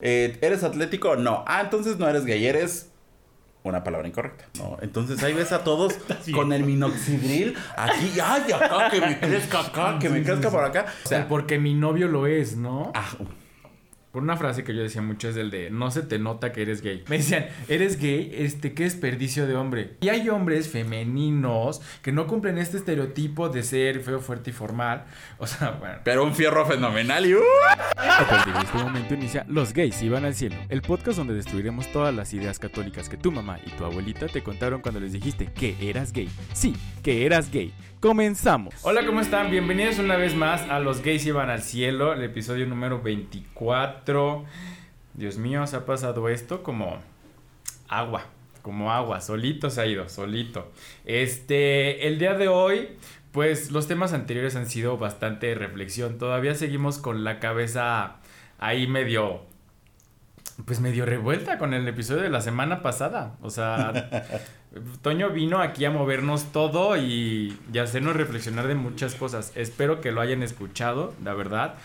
Eh, ¿Eres atlético? No. Ah, entonces no eres gay, eres una palabra incorrecta. No, entonces ahí ves a todos con el minoxidil aquí, ay, acá, que me crezca acá, que me crezca por acá. O sea, porque mi novio lo es, ¿no? Ah, Por una frase que yo decía mucho es el de no se te nota que eres gay. Me decían, eres gay, este, qué desperdicio de hombre. Y hay hombres femeninos que no cumplen este estereotipo de ser feo, fuerte y formal. O sea, bueno. pero un fierro fenomenal y uh, A partir de este momento inicia Los gays iban al cielo, el podcast donde destruiremos todas las ideas católicas que tu mamá y tu abuelita te contaron cuando les dijiste que eras gay. Sí, que eras gay. Comenzamos. Hola, ¿cómo están? Bienvenidos una vez más a Los gays iban al cielo, el episodio número 24. Dios mío, se ha pasado esto como agua, como agua, solito se ha ido, solito. Este, el día de hoy, pues los temas anteriores han sido bastante reflexión. Todavía seguimos con la cabeza ahí medio, pues medio revuelta con el episodio de la semana pasada. O sea, Toño vino aquí a movernos todo y, y hacernos reflexionar de muchas cosas. Espero que lo hayan escuchado, la verdad.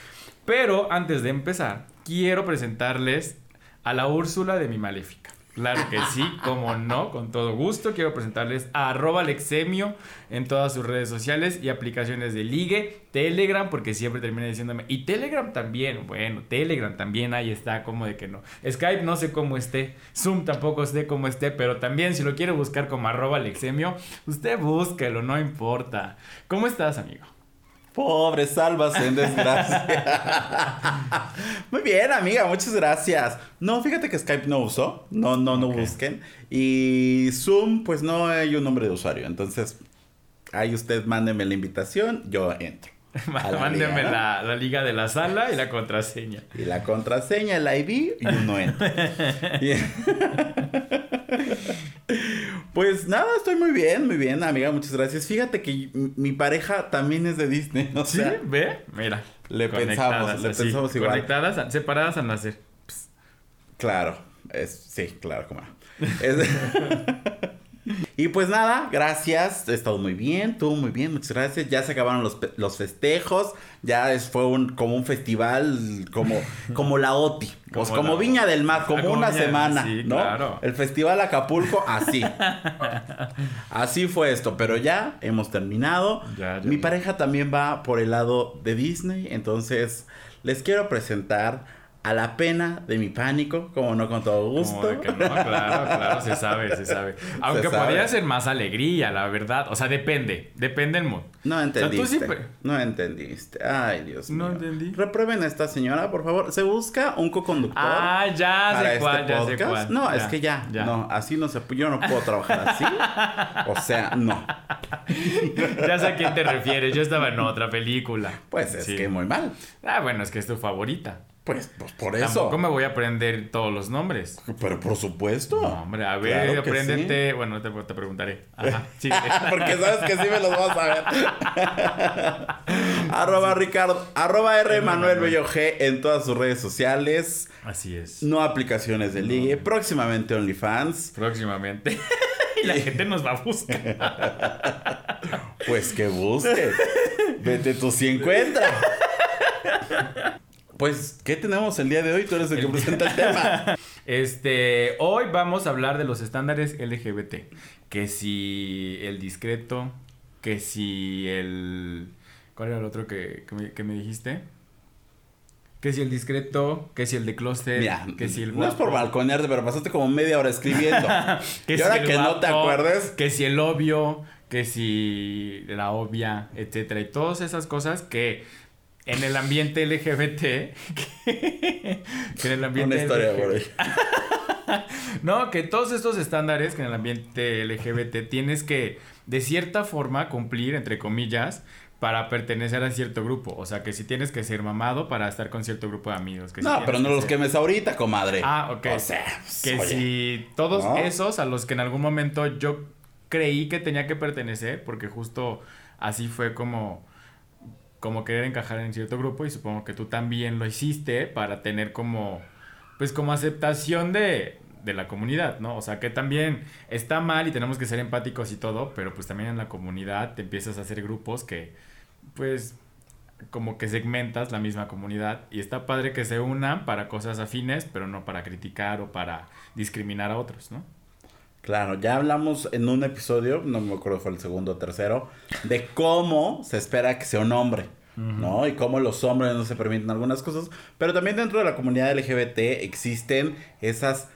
Pero antes de empezar, quiero presentarles a la Úrsula de mi Maléfica. Claro que sí, como no, con todo gusto. Quiero presentarles a arroba Alexemio en todas sus redes sociales y aplicaciones de ligue, Telegram, porque siempre termina diciéndome, y Telegram también, bueno, Telegram también, ahí está, como de que no. Skype no sé cómo esté, Zoom tampoco sé cómo esté, pero también si lo quiere buscar como arroba Alexemio, usted búsquelo, no importa. ¿Cómo estás, amigo? Pobre, sálvase en desgracia. Muy bien, amiga, muchas gracias. No, fíjate que Skype no uso, no, no, no busquen. Y Zoom, pues no hay un nombre de usuario, entonces ahí usted mándeme la invitación, yo entro. La Mándeme liga, ¿no? la, la liga de la sala y la contraseña. Y la contraseña, el ID, y uno entra. Pues nada, estoy muy bien, muy bien, amiga, muchas gracias. Fíjate que mi pareja también es de Disney, o ¿Sí? sea, ¿Ve? Mira. Le pensamos, le así, pensamos igual. Conectadas, separadas al nacer. claro, es, sí, claro, como no. Es- y pues nada, gracias, he estado muy bien, tú muy bien, muchas gracias. Ya se acabaron los, los festejos, ya es, fue un, como un festival, como, como la OTI, pues Como como la- Viña del Mar, Ah, como como una Viña- semana, sí, ¿no? claro. El festival Acapulco, así. así fue esto, pero ya hemos terminado. Ya, ya Mi pareja también va por el lado de Disney, entonces les quiero presentar a la pena de mi pánico, como no con todo gusto. Que no, claro, claro, se sabe, se sabe. Aunque sabe. podría ser más alegría, la verdad. O sea, depende, depende el mood. No sea, tú entendiste. siempre- No entendiste. Ay, Dios No mío. entendí. Reprueben a esta señora, por favor. Se busca un co-conductor. Ah, ya sé este cuál, ya sé cuál. No, Ya, es que ya, ya. No, así no se Yo no puedo trabajar así. o sea, no. Ya sé a quién te refieres, yo estaba en otra película. Pues es Sí. que muy mal. Ah, bueno, es que es tu favorita. Pues, pues por eso. Tampoco me voy a aprender todos los nombres. Pero por supuesto. No, hombre, a ver, Claro que apréndete. Bueno, te, te preguntaré. Ajá, sí. Porque sabes que sí me los vas a ver. arroba Ricardo, arroba R Manuel Bello G en todas sus redes sociales. Así es. No aplicaciones de ligue. Próximamente OnlyFans. Próximamente. y la gente nos va a buscar. Pues que busque. Vete tú si encuentra. Pues, ¿qué tenemos el día de hoy? Tú eres el que presenta el tema. Este, hoy vamos a hablar de los estándares LGBT. Que si el discreto, que si el... ¿Cuál era el otro que, que me, que me dijiste? Que si el discreto, que si el de closet, Mira, que si el no es por guapo, balconearte, pero pasaste como media hora escribiendo. que y si ahora el que no te guapo, acuerdes, que si el obvio, que si la obvia, etcétera, y todas esas cosas que en el ambiente LGBT, que, en el ambiente una historia por ahí. no, que todos estos estándares que en el ambiente LGBT tienes que, de cierta forma, cumplir, entre comillas, para pertenecer a cierto grupo. O sea, que si tienes que ser mamado para estar con cierto grupo de amigos. Que No, pero no que los ser- quemes ahorita, comadre. Ah, ok. O sea, pues, Que oye. si todos ¿no? esos a los que en algún momento yo creí que tenía que pertenecer, porque justo así fue como como querer encajar en cierto grupo y supongo que tú también lo hiciste para tener como pues como aceptación de de la comunidad, ¿no? O sea, que también está mal y tenemos que ser empáticos y todo, pero pues también en la comunidad te empiezas a hacer grupos que pues como que segmentas la misma comunidad y está padre que se unan para cosas afines, pero no para criticar o para discriminar a otros, ¿no? Claro, ya hablamos en un episodio, no me acuerdo fue el segundo o tercero, de cómo se espera que sea un hombre, ¿no? Y cómo los hombres no se permiten algunas cosas, pero también dentro de la comunidad LGBT existen esas,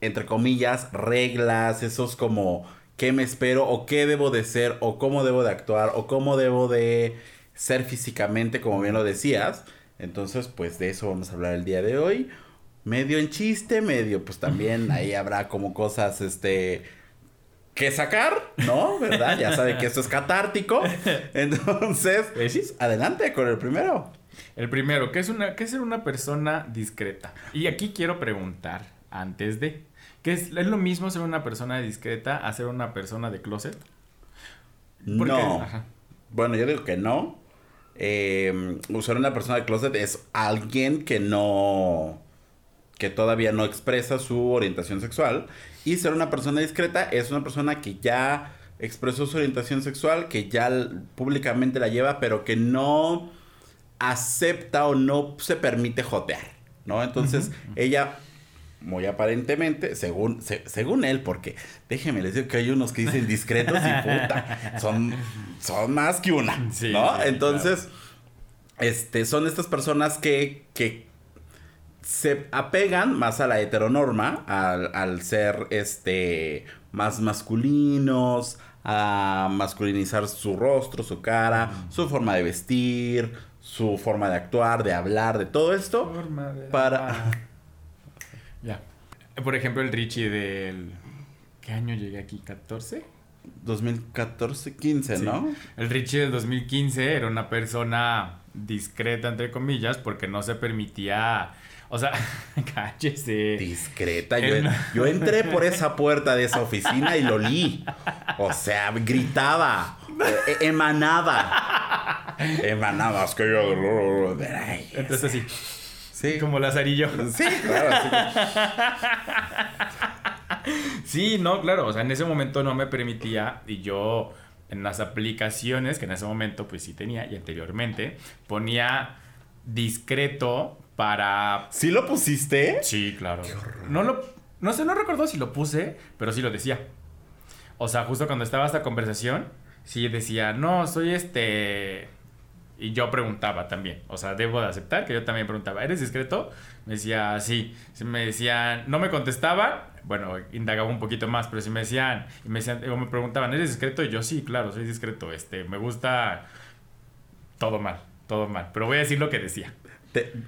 entre comillas, reglas, esos como qué me espero o qué debo de ser o cómo debo de actuar o cómo debo de ser físicamente, como bien lo decías. Entonces, pues de eso vamos a hablar el día de hoy medio en chiste, medio pues también ahí habrá como cosas, este, que sacar, ¿no? ¿Verdad? Ya sabe que esto es catártico. Entonces, adelante con el primero. El primero, ¿qué es, una, qué es ser una persona discreta? Y aquí quiero preguntar, antes de, ¿qué es, es lo mismo ser una persona discreta a ser una persona de closet? no. Bueno, yo digo que no. Eh, ser una persona de closet es alguien que no que todavía no expresa su orientación sexual. Y ser una persona discreta es una persona que ya expresó su orientación sexual, que ya públicamente la lleva, pero que no acepta o no se permite jotear, ¿no? Entonces, ella, muy aparentemente, según, según él, porque déjeme decir que hay unos que dicen discretos y puta, son, son más que una, ¿no? Entonces, este, son estas personas que, que se apegan más a la heteronorma, al, ser este más masculinos, a masculinizar su rostro, su cara, su forma de vestir, su forma de actuar, de hablar, de todo esto. Forma de para. ya. Por ejemplo, el Richie del. ¿Qué año llegué aquí? ¿14? 2014, 15, ¿no? El Richie del 2015 era una persona discreta, entre comillas, porque no se permitía o sea, cállese. Discreta. Yo, entré por esa puerta de esa oficina y lo li. O sea, gritaba. Eh, emanaba. Emanaba. Es que yo. Entonces sí. Sí. Como Lazarillo. Sí, claro. Sí. sí, no, claro. O sea, en ese momento no me permitía. Y yo en las aplicaciones que en ese momento pues sí tenía y anteriormente ponía discreto para... ¿Sí lo pusiste? Sí, claro. No lo... No sé, no recuerdo si lo puse, pero sí lo decía. O sea, justo cuando estaba esta conversación, sí decía, no, soy este... Y yo preguntaba también, o sea, debo de aceptar que yo también preguntaba, ¿eres discreto? Me decía, sí. Me decían, no me contestaban, bueno, indagaba un poquito más, pero si me decían, y me decían, me preguntaban, ¿eres discreto? Y yo, sí, claro, soy discreto, este, me gusta todo mal, todo mal, pero voy a decir lo que decía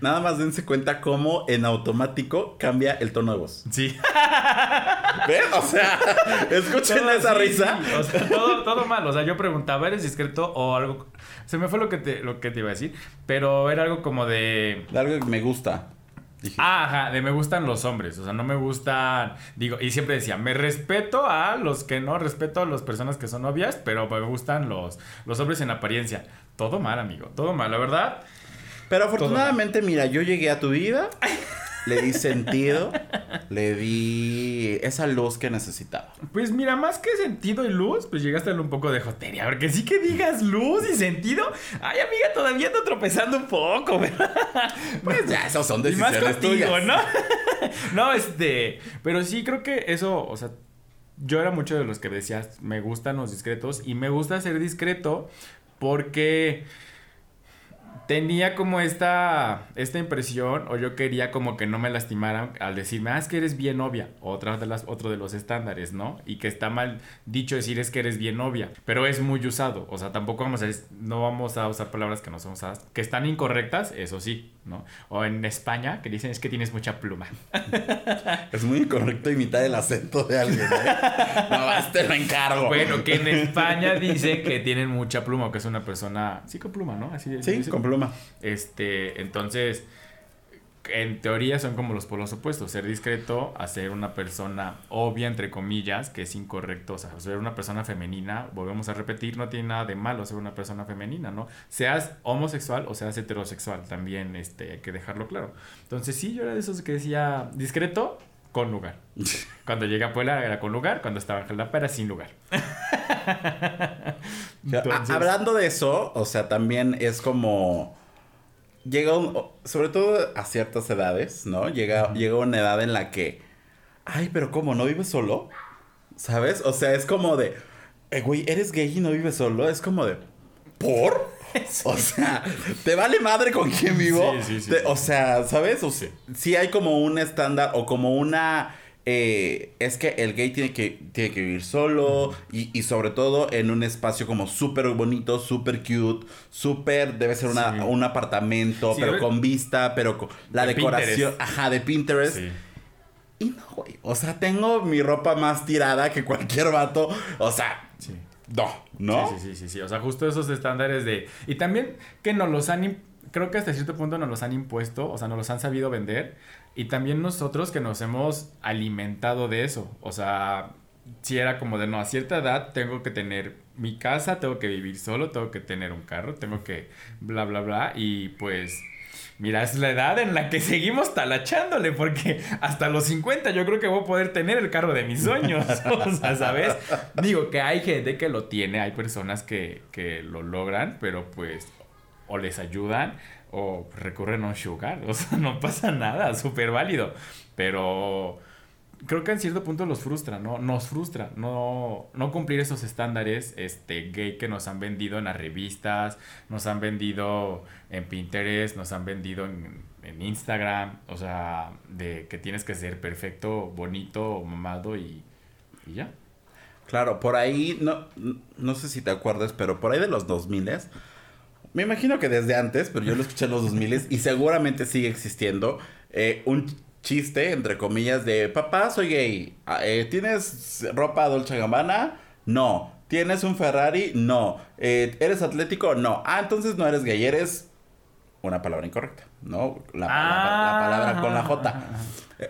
nada más dense cuenta cómo en automático cambia el tono de voz. Sí. ¿Ven? O sea, escuchen esa risa. O sea, todo, todo, mal. O sea, yo preguntaba, ¿eres discreto o algo? Se me fue lo que te, lo que te iba a decir. Pero era algo como de. De algo que me gusta. Ah, ajá, de me gustan los hombres, o sea, no me gustan, digo, y siempre decía, me respeto a los que no, respeto a las personas que son novias, pero me gustan los, los hombres en apariencia. Todo mal, amigo, todo mal, la verdad. Pero afortunadamente, mira, yo llegué a tu vida, le di sentido, le di esa luz que necesitaba. Pues mira, más que sentido y luz, pues llegaste a un poco de jotería. Porque sí que digas luz y sentido. Ay, amiga, todavía ando tropezando un poco, ¿verdad? Pues ya, esos son decisiones y más contigo, ¿no? no, este. Pero sí creo que eso, o sea, yo era mucho de los que decías, me gustan los discretos y me gusta ser discreto porque tenía como esta, esta impresión, o yo quería como que no me lastimaran al decirme, ah, es que eres bien novia, otra de las, otro de los estándares, ¿no? Y que está mal dicho decir es que eres bien novia, pero es muy usado, o sea, tampoco vamos a, no vamos a usar palabras que no son usadas, que están incorrectas, eso sí, ¿no? O en España, que dicen es que tienes mucha pluma. Es muy incorrecto imitar el acento de alguien, ¿eh? No, este lo encargo. Bueno, que en España dicen que tienen mucha pluma, que es una persona, sí, con pluma, ¿no? Así, sí, con pluma este, entonces, en teoría son como los polos opuestos. Ser discreto a ser una persona obvia, entre comillas, que es incorrecto. O sea, ser una persona femenina, volvemos a repetir, no tiene nada de malo ser una persona femenina, ¿no? Seas homosexual o seas heterosexual, también este, hay que dejarlo claro. Entonces, sí, yo era de esos que decía discreto, con lugar. Cuando llegué a Puebla era con lugar, cuando estaba en Jalapa era sin lugar. Entonces... Hablando de eso, o sea, también es como llega un, sobre todo a ciertas edades, ¿no? Llega, llega una edad en la que, ay, pero ¿cómo? ¿No vives solo? ¿Sabes? O sea, es como de, eh, güey, ¿eres gay y no vives solo? Es como de, ¿por? O sea, ¿te vale madre con quién vivo? Sí, sí, sí. o sea, ¿sabes? O sea, sí hay como un estándar o como una eh, es que el gay tiene que, tiene que vivir solo y, sobre todo en un espacio como súper bonito, súper cute, súper, debe ser un apartamento, pero con vista, pero con la decoración, ajá, de Pinterest. Y no, güey, o sea, tengo mi ropa más tirada que cualquier vato, o sea, no, ¿no? Sí, sí, sí, sí, o sea, justo esos estándares de... Y también que nos los han, creo que hasta cierto punto nos los han impuesto, o sea, nos los han sabido vender y también nosotros que nos hemos alimentado de eso. O sea, si era como de no, a cierta edad tengo que tener mi casa, tengo que vivir solo, tengo que tener un carro, tengo que bla, bla, bla. Y pues, mira, es la edad en la que seguimos talachándole, porque hasta los 50 yo creo que voy a poder tener el carro de mis sueños. o sea, ¿sabes? Digo que hay gente que lo tiene, hay personas que, que lo logran, pero pues, o les ayudan o recurren a un sugar. O sea, no pasa nada, súper válido. Pero creo que en cierto punto los frustra, ¿no? Nos frustra no, no cumplir esos estándares este, gay que nos han vendido en las revistas, nos han vendido en Pinterest, nos han vendido en, Instagram. O sea, de que tienes que ser perfecto, bonito, mamado y, y ya. Claro, por ahí, no, no sé si te acuerdas, pero por ahí de los 2000 me imagino que desde antes, pero yo lo escuché en los 2000 y seguramente sigue existiendo eh, un chiste, entre comillas, de papá, soy gay. Ah, eh, ¿Tienes ropa Dolce Gabbana? No. ¿Tienes un Ferrari? No. Eh, ¿Eres atlético? No. Ah, entonces no eres gay, eres una palabra incorrecta, ¿no? La, palabra con la J.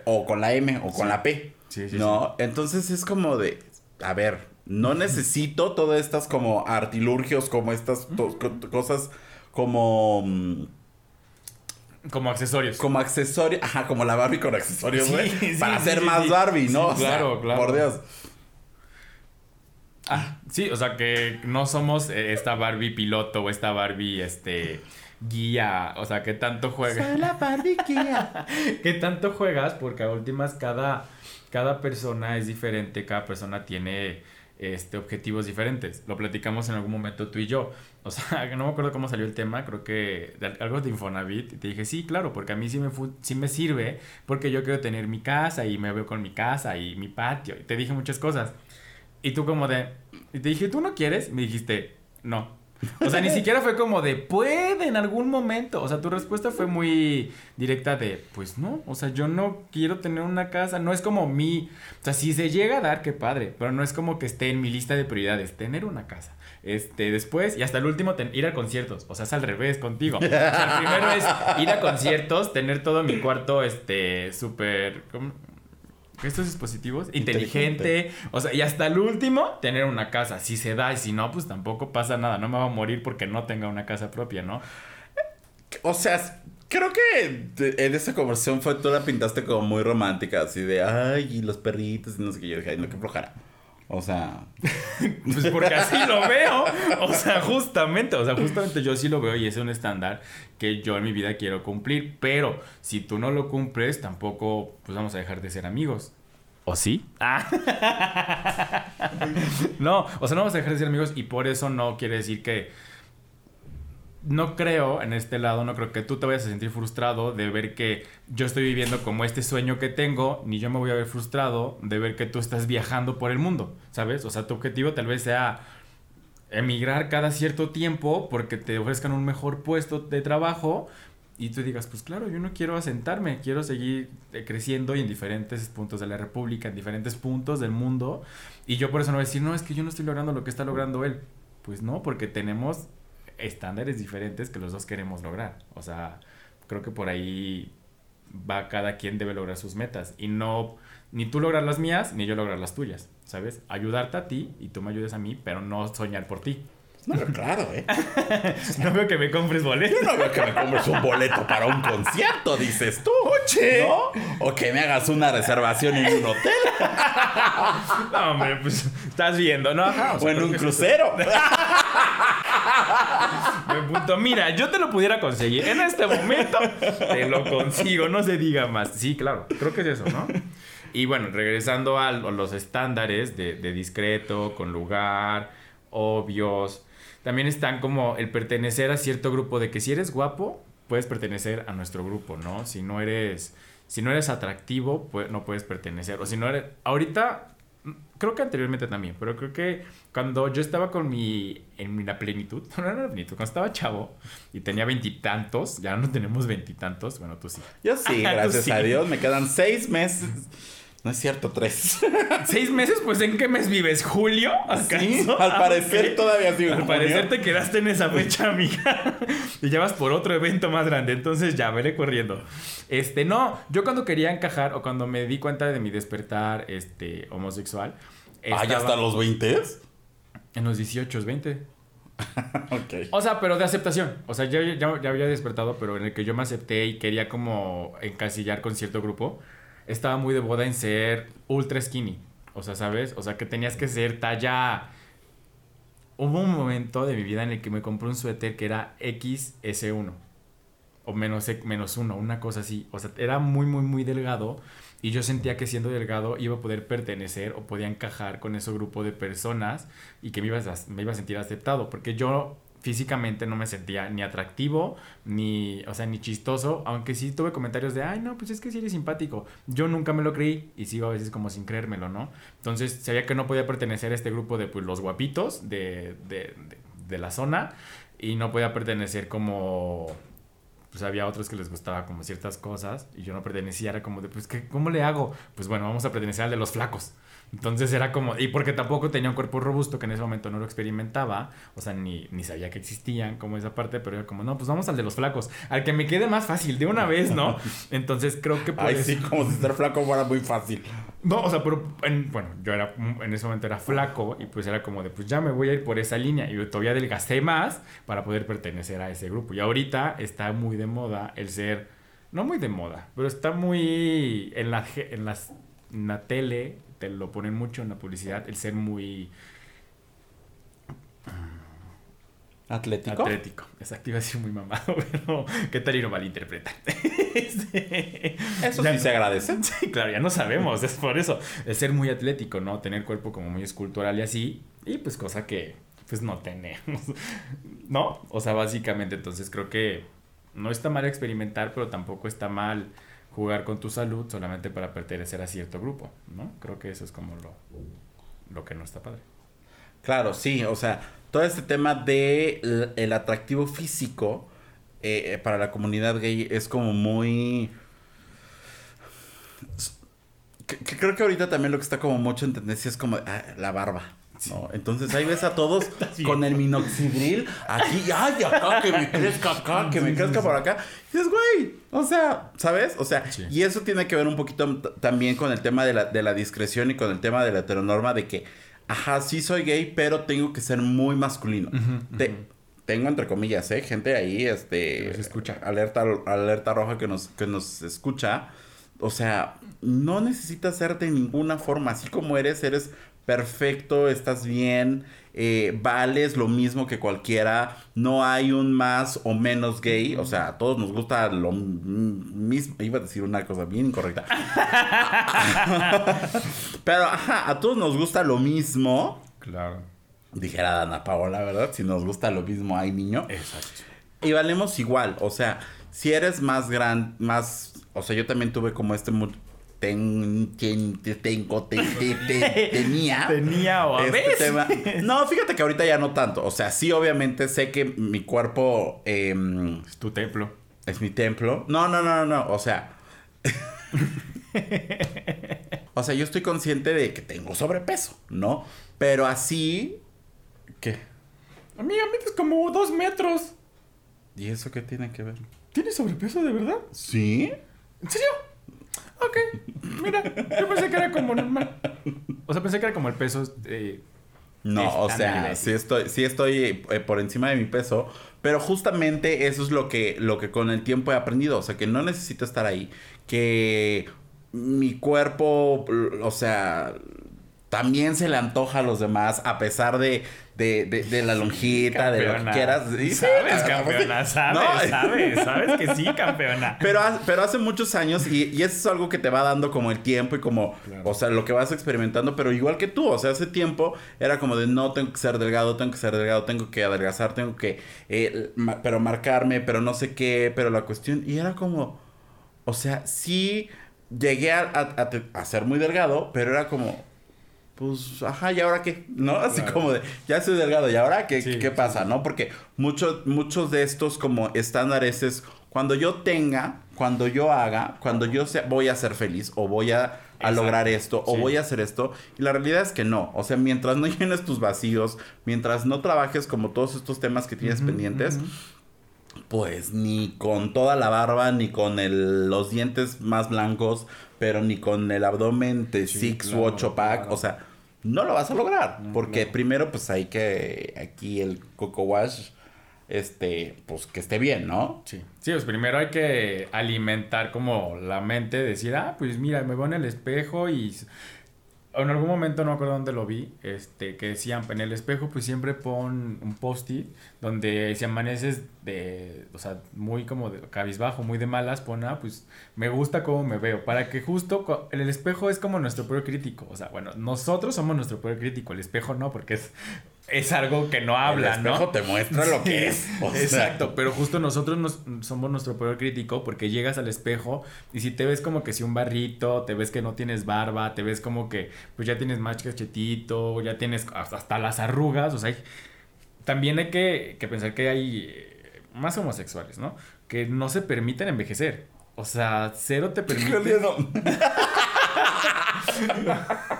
o con la M o con la P. Sí, sí, ¿No? Entonces es como de, a ver, no necesito todas estas como artilurgios, como estas cosas como... Mm, como accesorios. Como accesorios. Ajá, como la Barbie con accesorios, güey. para hacer más Barbie, ¿no? claro, claro. Por Dios. Ah, sí, o sea que no somos eh, esta Barbie piloto o esta Barbie, este guía, o sea, que tanto juegas. Soy la Barbie guía. que tanto juegas porque a últimas cada, cada persona es diferente, cada persona tiene este, objetivos diferentes. Lo platicamos en algún momento tú y yo. O sea, no me acuerdo cómo salió el tema, creo que algo de Infonavit. Y te dije, sí, claro, porque a mí sí me, sí me sirve, porque yo quiero tener mi casa y me veo con mi casa y mi patio. Y te dije muchas cosas. Y tú como de... Y te dije, ¿tú no quieres? Me dijiste, no. O sea, ni siquiera fue como de puede en algún momento. O sea, tu respuesta fue muy directa de pues no. O sea, yo no quiero tener una casa. No es como mi. O sea, si se llega a dar, qué padre. Pero no es como que esté en mi lista de prioridades tener una casa. Este, después, y hasta el último, ir a conciertos. O sea, es al revés contigo. O sea, el primero es ir a conciertos, tener todo mi cuarto, este, súper estos dispositivos, inteligente, o sea, y hasta el último, tener una casa. Si se da y si no, pues tampoco pasa nada. No me va a morir porque no tenga una casa propia, ¿no? O sea, creo que en esa conversación fue, tú la pintaste como muy romántica, así de, ay, y los perritos y no sé qué. Yo dije, ay, no, que flojara. O sea. pues porque así lo veo. O sea, justamente, o sea, justamente yo sí lo veo y es un estándar que yo en mi vida quiero cumplir. Pero si tú no lo cumples, tampoco pues vamos a dejar de ser amigos. ¿O sí? Ah. no, o sea, no vamos a dejar de ser amigos y por eso no quiere decir que no creo, en este lado, no creo que tú te vayas a sentir frustrado de ver que yo estoy viviendo como este sueño que tengo, ni yo me voy a ver frustrado de ver que tú estás viajando por el mundo, ¿sabes? O sea, tu objetivo tal vez sea emigrar cada cierto tiempo porque te ofrezcan un mejor puesto de trabajo y tú digas, pues claro, yo no quiero asentarme, quiero seguir eh, creciendo y en diferentes puntos de la República, en diferentes puntos del mundo. Y yo por eso no voy a decir, no, es que yo no estoy logrando lo que está logrando él. Pues no, porque tenemos estándares diferentes que los dos queremos lograr. O sea, creo que por ahí va cada quien debe lograr sus metas y no ni tú lograr las mías ni yo lograr las tuyas, ¿sabes? Ayudarte a ti y tú me ayudes a mí, pero no soñar por ti. No claro, ¿eh? no veo que me compres boleto. no veo que me compres un boleto para un concierto, dices tú. Oye. ¿No? O que me hagas una reservación en un hotel. no, hombre, pues estás viendo, ¿no? o, en un crucero. Buen punto. Mira, yo te lo pudiera conseguir. En este momento te lo consigo, no se diga más. Sí, claro, creo que es eso, ¿no? Y bueno, regresando a los estándares de, de discreto, con lugar, obvios. También están como el pertenecer a cierto grupo de que si eres guapo, puedes pertenecer a nuestro grupo, ¿no? Si no eres, si no eres atractivo, pues no puedes pertenecer. O si no eres, ahorita creo que anteriormente también, pero creo que cuando yo estaba con mi, en la plenitud, no, no, no plenitud, cuando estaba chavo y tenía veintitantos, ya no tenemos veintitantos, bueno, tú sí. Yo sí, gracias a Dios, me quedan seis meses. No es cierto, tres. ¿Seis meses? Pues ¿en qué mes vives? ¿Julio? Sí, al parecer todavía sí. Al parecer te quedaste en esa fecha, amiga. y ya vas por otro evento más grande. Entonces ya, veré corriendo. Este, no, yo cuando quería encajar o cuando me di cuenta de mi despertar este, homosexual. Ah, ya hasta los 20? En los 18, 20. ok. O sea, pero de aceptación. O sea, ya, ya, ya había despertado, pero en el que yo me acepté y quería como encasillar con cierto grupo estaba muy de boda en ser ultra skinny. O sea, ¿sabes? O sea, que tenías que ser talla... Hubo un momento de mi vida en el que me compré un suéter que era XS1. O menos, menos uno, una cosa así. O sea, era muy, muy, muy delgado. Y yo sentía que siendo delgado iba a poder pertenecer o podía encajar con ese grupo de personas y que me iba me iba a sentir aceptado. Porque yo físicamente no me sentía ni atractivo, ni, o sea, ni chistoso, aunque sí tuve comentarios de, ay, no, pues es que sí eres simpático. Yo nunca me lo creí y sigo a veces como sin creérmelo, ¿no? Entonces sabía que no podía pertenecer a este grupo de pues, los guapitos de, de, de, la zona y no podía pertenecer como pues había otros que les gustaba como ciertas cosas y yo no pertenecía, era como de, pues, ¿qué, ¿cómo le hago? Pues bueno, vamos a pertenecer al de los flacos. Entonces era como, y porque tampoco tenía un cuerpo robusto que en ese momento no lo experimentaba, o sea, ni, ni sabía que existían como esa parte, pero era como, no, pues vamos al de los flacos, al que me quede más fácil de una vez, ¿no? Entonces creo que... Ay, sí, como si ser flaco fuera muy fácil. No, o sea, pero, bueno, yo era, en ese momento era flaco y pues era como de, pues ya me voy a ir por esa línea y todavía adelgacé más para poder pertenecer a ese grupo. Y ahorita está muy de moda el ser, no muy de moda, pero está muy en la, en las, en la tele te lo ponen mucho en la publicidad, el ser muy... ¿Atlético? Atlético. Exacto, iba a decir muy mamado, pero qué tal y lo malinterpretan. eso sí se agradece. Sí, claro, ya no sabemos, es por eso. El ser muy atlético, ¿no? Tener cuerpo como muy escultural y así, y pues cosa que pues no tenemos, ¿no? O sea, básicamente, entonces creo que no está mal experimentar, pero tampoco está mal jugar con tu salud solamente para pertenecer a cierto grupo, ¿no? Creo que eso es como lo, lo que no está padre. Claro, sí, o sea, todo este tema de el atractivo físico eh, para la comunidad gay es como muy... creo que ahorita también lo que está como mucho en tendencia es como ah, la barba. ¿No? Entonces ahí ves a todos con el minoxidril, aquí, ay, acá, que me crezca acá, que me crezca por acá. Y dices, güey, o sea, ¿sabes? O sea, y eso tiene que ver un poquito también con el tema de la, de la discreción y con el tema de la heteronorma de que, ajá, sí soy gay, pero tengo que ser muy masculino. tengo entre comillas, ¿eh? Gente ahí, este... escucha. Alerta, alerta roja que nos, que nos escucha. O sea, no necesitas ser de ninguna forma. Así como eres, eres perfecto, estás bien, eh, vales lo mismo que cualquiera, no hay un más o menos gay, o sea, a todos nos gusta lo mismo, iba a decir una cosa bien incorrecta, pero ajá, a todos nos gusta lo mismo. Claro. Dijera Dana Paola, ¿verdad? Si nos gusta lo mismo, hay niño. Exacto. Y valemos igual, o sea, si eres más grande, más, o sea, yo también tuve como este ten, tengo, tenía. tenía o a este No, fíjate que ahorita ya no tanto. O sea, sí, obviamente sé que mi cuerpo. Em, es tu templo. Es mi templo. No, no, no, no, no. O sea. o sea, yo estoy consciente de que tengo sobrepeso, ¿no? Pero así. ¿Qué? Amiga, es como dos metros. ¿Y eso qué tiene que ver? ¿Tienes sobrepeso de verdad? ¿Sí? ¿En serio? Ok, mira, yo pensé que era como normal. O sea, pensé que era como el peso. Eh, no, o sea, sí estoy, sí estoy eh, por encima de mi peso, pero justamente eso es lo que, lo que con el tiempo he aprendido. O sea, que no necesito estar ahí. Que mi cuerpo, o sea, también se le antoja a los demás, a pesar de, de, de, la lonjita, de lo que quieras. sabes, campeona, sabes, sabes, sabes que sí, campeona. Pero, pero hace muchos años, y, y, eso es algo que te va dando como el tiempo y como, o sea, lo que vas experimentando, pero igual que tú, o sea, hace tiempo era como de no tengo que ser delgado, tengo que ser delgado, tengo que adelgazar, tengo que, eh, pero marcarme, pero no sé qué, pero la cuestión, y era como, o sea, sí llegué a, a, a ser muy delgado, pero era como, pues, ajá, ¿y ahora qué? ¿No? Así como de, ya estoy delgado, ¿y ahora qué, qué pasa? ¿No? Porque muchos, muchos de estos como estándares es cuando yo tenga, cuando yo haga, cuando yo sea, voy a ser feliz o voy a, lograr esto o voy a hacer esto. Y la realidad es que no. O sea, mientras no llenes tus vacíos, mientras no trabajes como todos estos temas que tienes pendientes, pues ni con toda la barba, ni con el, los dientes más blancos, pero ni con el abdomen de six u ocho pack. O sea, no lo vas a lograr. porque primero, pues hay que aquí el Coco Wash, este, pues que esté bien, ¿no? Sí. Sí, pues primero hay que alimentar como la mente, decir, ah, pues mira, me veo en el espejo y en algún momento no acuerdo dónde lo vi, este, que decían en el espejo, pues siempre pon un post-it donde si amaneces de, o sea, muy como de cabizbajo, muy de malas, pon, ah, pues me gusta cómo me veo, para que justo el espejo es como nuestro peor crítico, o sea, bueno, nosotros somos nuestro peor crítico, el espejo no, porque es es algo que no habla, el espejo te muestra lo que es. exacto, pero justo nosotros nos, somos nuestro peor crítico porque llegas al espejo y si te ves como que si un barrito, te ves que no tienes barba, te ves como que pues ya tienes más cachetito, ya tienes hasta las arrugas, o sea, también hay que, que pensar que hay eh, más homosexuales, ¿no? Que no se permiten envejecer. O sea, cero te permite.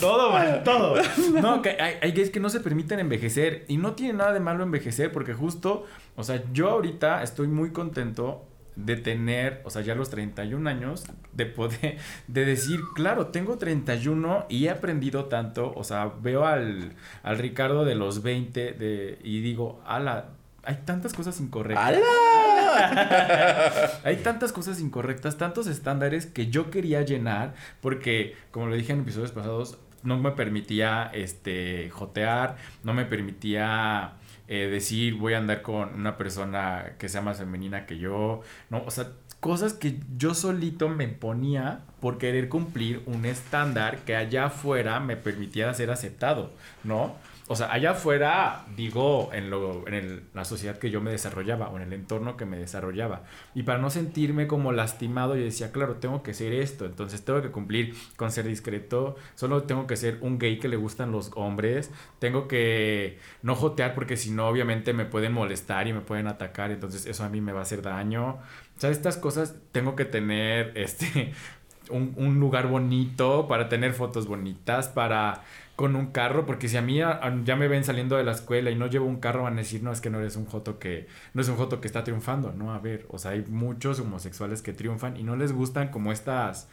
todo mal, todo. No, que hay, hay gays que no se permiten envejecer. Y no tiene nada de malo envejecer, porque justo, o sea, yo ahorita estoy muy contento de tener, o sea, ya los 31 años, de poder, de decir, claro, tengo 31 y he aprendido tanto, o sea, veo al, al Ricardo de los 20 de, y digo, ala, hay tantas cosas incorrectas. hay tantas cosas incorrectas, tantos estándares que yo quería llenar porque, como lo dije en episodios pasados, no me permitía este jotear, no me permitía eh, decir voy a andar con una persona que sea más femenina que yo, no, o sea, cosas que yo solito me ponía por querer cumplir un estándar que allá afuera me permitiera ser aceptado, ¿no? O sea, allá afuera, digo, en, lo, en la sociedad que yo me desarrollaba o en el entorno que me desarrollaba. Y para no sentirme como lastimado, yo decía, claro, tengo que ser esto, entonces tengo que cumplir con ser discreto, solo tengo que ser un gay que le gustan los hombres, tengo que no jotear porque si no, obviamente me pueden molestar y me pueden atacar, entonces eso a mí me va a hacer daño. O sea, estas cosas tengo que tener, este, un, un lugar bonito para tener fotos bonitas, para con un carro, porque si a mí ya me ven saliendo de la escuela y no llevo un carro, van a decir, no, es que no eres un joto que, no es un joto que está triunfando, ¿no? A ver, o sea, hay muchos homosexuales que triunfan y no les gustan como estas...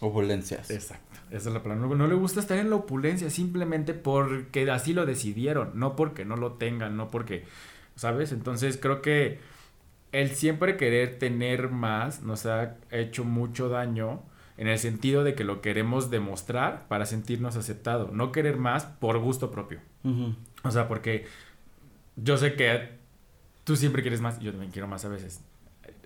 Opulencias. Exacto, esa es la palabra. No, no le gusta estar en la opulencia simplemente porque así lo decidieron, no porque no lo tengan, no porque, ¿sabes? Entonces creo que el siempre querer tener más nos ha hecho mucho daño en el sentido de que lo queremos demostrar para sentirnos aceptados, no querer más por gusto propio. O sea, porque yo sé que tú siempre quieres más yo también quiero más a veces.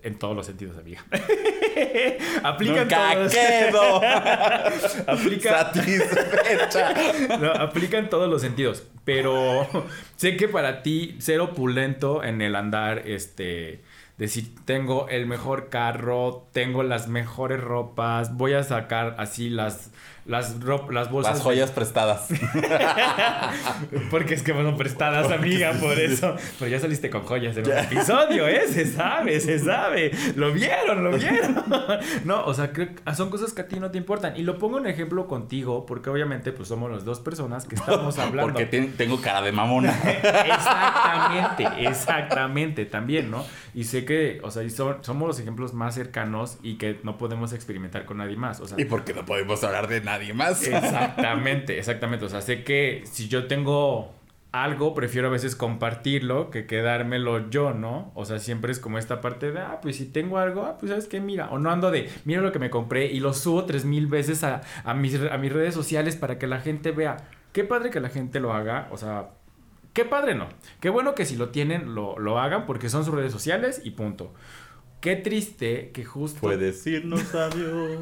En todos los sentidos, amiga. aplica Nunca quedo. aplica... No, aplica en todos los sentidos. Pero sé que para ti ser opulento en el andar, este decir, tengo el mejor carro, tengo las mejores ropas, voy a sacar así las las, las bolsas. Las joyas prestadas. Porque es que fueron prestadas, amiga, por eso. Pero ya saliste con joyas en un episodio, ¿eh? Se sabe, se sabe. Lo vieron, lo vieron. no, o sea, creo que son cosas que a ti no te importan. Y lo pongo en ejemplo contigo, porque obviamente, pues somos las dos personas que estamos hablando. porque tengo cara de mamona. exactamente, exactamente, también, ¿no? Y sé que, o sea, somos los ejemplos más cercanos y que no podemos experimentar con nadie más. O sea, y porque no podemos hablar de nada nadie más. Exactamente, exactamente. O sea, sé que si yo tengo algo, prefiero a veces compartirlo que quedármelo yo, ¿no? O sea, siempre es como esta parte de, ah, pues si tengo algo, ah, pues sabes qué, mira, o no ando de, mira lo que me compré y lo subo tres mil veces a, a, mis, a mis redes sociales para que la gente vea. Qué padre que la gente lo haga, o sea, qué padre no. Qué bueno que si lo tienen, lo, lo hagan porque son sus redes sociales y punto. Qué triste que justo. Puede decirnos adiós.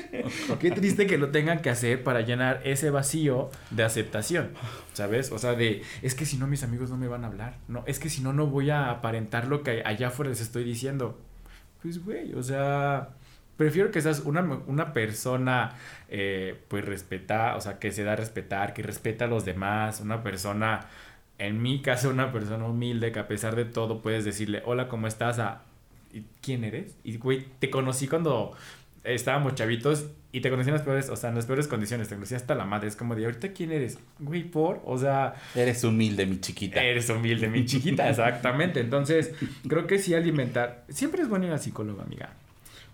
Qué triste que lo tengan que hacer para llenar ese vacío de aceptación. ¿Sabes? O sea, de. Es que si no, mis amigos no me van a hablar. No, es que si no, no voy a aparentar lo que allá afuera les estoy diciendo. Pues, güey, o sea. Prefiero que seas una, una persona, eh, pues, respetada, o sea, que se da a respetar, que respeta a los demás, una persona, en mi caso, una persona humilde, que a pesar de todo puedes decirle, hola, ¿cómo estás? A, ¿quién eres? Y, güey, te conocí cuando estábamos chavitos y te conocí en las peores, o sea, en las peores condiciones, te conocí hasta la madre, es como de, ahorita, ¿quién eres? Güey, por, o sea... Eres humilde, mi chiquita. Eres humilde, mi chiquita, exactamente. Entonces, creo que sí alimentar, siempre es bueno ir a psicólogo, amiga.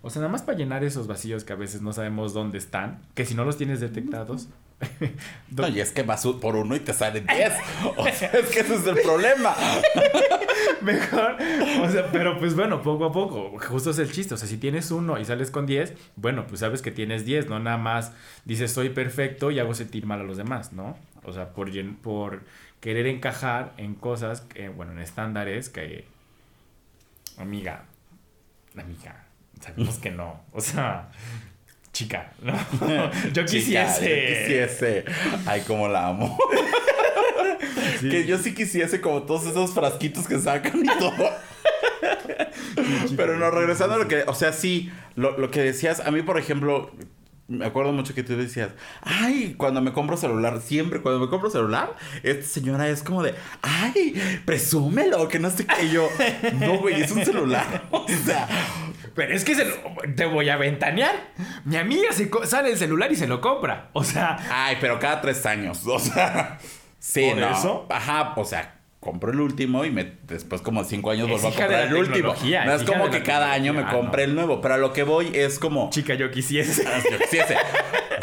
O sea, nada más para llenar esos vacíos que a veces no sabemos dónde están, que si no los tienes detectados. no, y es que vas por uno y te salen 10. O sea, es que ese es el problema. Mejor, o sea, pero pues bueno, poco a poco, justo es el chiste. O sea, si tienes uno y sales con 10, bueno, pues sabes que tienes 10, no nada más dices soy perfecto y hago sentir mal a los demás, ¿no? O sea, por, por querer encajar en cosas, que, bueno, en estándares que, amiga, amiga Sabemos que no. O sea, chica, ¿no? Yo quisiese. yo quisiese. Ay, cómo la amo. Que yo sí quisiese como todos esos frasquitos que sacan y todo. Pero no, regresando a lo que, o sea, sí, lo, lo, que decías, a mí, por ejemplo, me acuerdo mucho que tú decías, ay, cuando me compro celular, siempre cuando me compro celular, esta señora es como de, ay, presúmelo, que no sé qué. yo, no, güey, es un celular. O sea, pero es que se te voy a ventanear. Mi amiga se sale el celular y se lo compra. O sea. Ay, pero cada tres años. O sea. Sí, ¿Por eso? Ajá, o sea, compro el último y me, después como cinco años vuelvo a comprar el último. No es como que cada año me compre el nuevo, pero a lo que voy es como... Chica, yo quisiese. Ah, yo quisiese.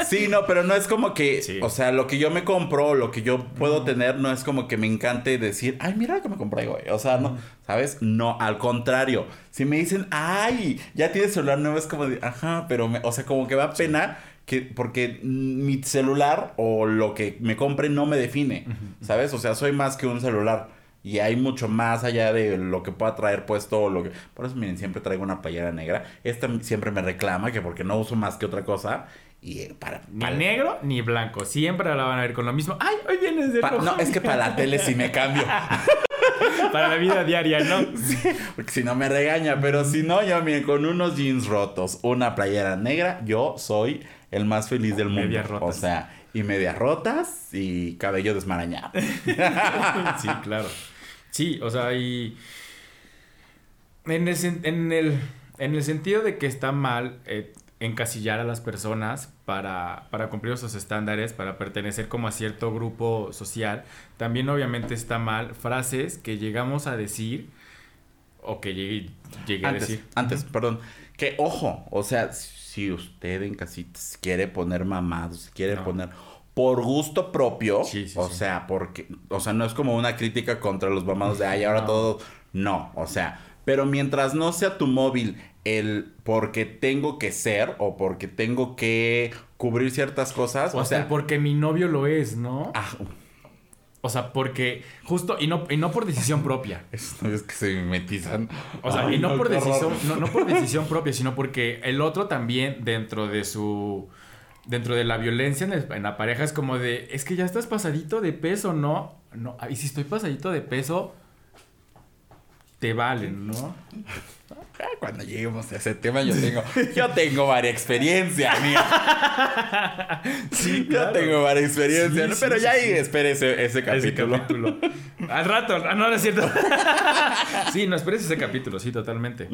Sí, no, pero no es como que, o sea, lo que yo me compro, lo que yo puedo tener, no es como que me encante decir, ay, mira lo que me compré, güey. O sea, no, ¿sabes? No, al contrario. Si me dicen, ay, ya tienes celular nuevo, es como de, ajá, pero, me, o sea, como que va pena que, porque mi celular o lo que me compre no me define, ¿sabes? O sea, soy más que un celular. Y hay mucho más allá de lo que pueda traer puesto. Lo que... Por eso, miren, siempre traigo una playera negra. Esta siempre me reclama que porque no uso más que otra cosa. Y eh, para, Ni negro ni blanco. Siempre la van a ver con lo mismo. ¡Ay, hoy vienes de rojo! No, es que para la tele sí me cambio. para la vida diaria, ¿no? Sí, porque si no me regaña. Pero si no, yo miren, con unos jeans rotos, una playera negra, yo soy el más feliz del mundo. Medias rotas. O sea, y medias rotas y cabello desmarañado. sí, claro. Sí, o sea, y. En el, en el, en el sentido de que está mal eh, encasillar a las personas para, para cumplir esos estándares, para pertenecer como a cierto grupo social, también obviamente está mal frases que llegamos a decir o que llegué, llegué a decir. Antes, perdón. Que ojo, o sea, si usted en casita quiere poner mamados, quiere poner por gusto propio, o sea, porque, o sea, no es como una crítica contra los mamados de, ay, ahora todo, no, o sea, pero mientras no sea tu móvil el porque tengo que ser o porque tengo que cubrir ciertas cosas. O, sea, porque mi novio lo es, ¿no? Ah. O sea, porque justo, y no, y no por decisión propia. Es, es que se mimetizan. O sea, y no, por decisión, no, no por decisión propia, sino porque el otro también dentro de su dentro de la violencia en, en, la pareja es como de, es que ya estás pasadito de peso, ¿no? No, y si estoy pasadito de peso, te valen, ¿no? Cuando lleguemos a ese tema, yo tengo, yo tengo varias experiencias, amiga. Sí, Yo tengo varias experiencias, pero ya ahí espere ese, capítulo. Al rato, ah, no, no es cierto. sí, no esperes ese capítulo, sí, totalmente.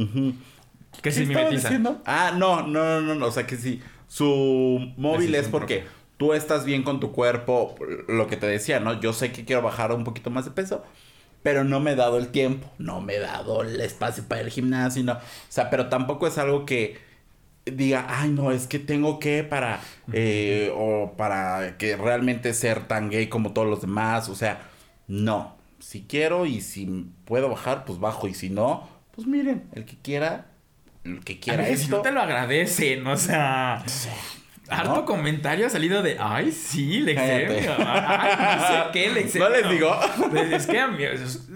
¿Qué, se mimetiza? Ah, no, no, no, no, o sea que sí. Su móvil es porque tú estás bien con tu cuerpo, lo que te decía, ¿no? Yo sé que quiero bajar un poquito más de peso pero no me he dado el tiempo, no me he dado el espacio para el gimnasio, no. O sea, pero tampoco es algo que diga, ay, no, es que tengo que para, eh, o para que realmente ser tan gay como todos los demás, o sea, No, si quiero y si puedo bajar, pues bajo. Y si no, pues miren, el que quiera, el que quiera A esto. Si no te lo agradecen, o sea. Harto ¿No? comentario ha salido de, ay, sí. Lexemio. Ay, no sé qué, Lexemio. No les digo. Es que a mí,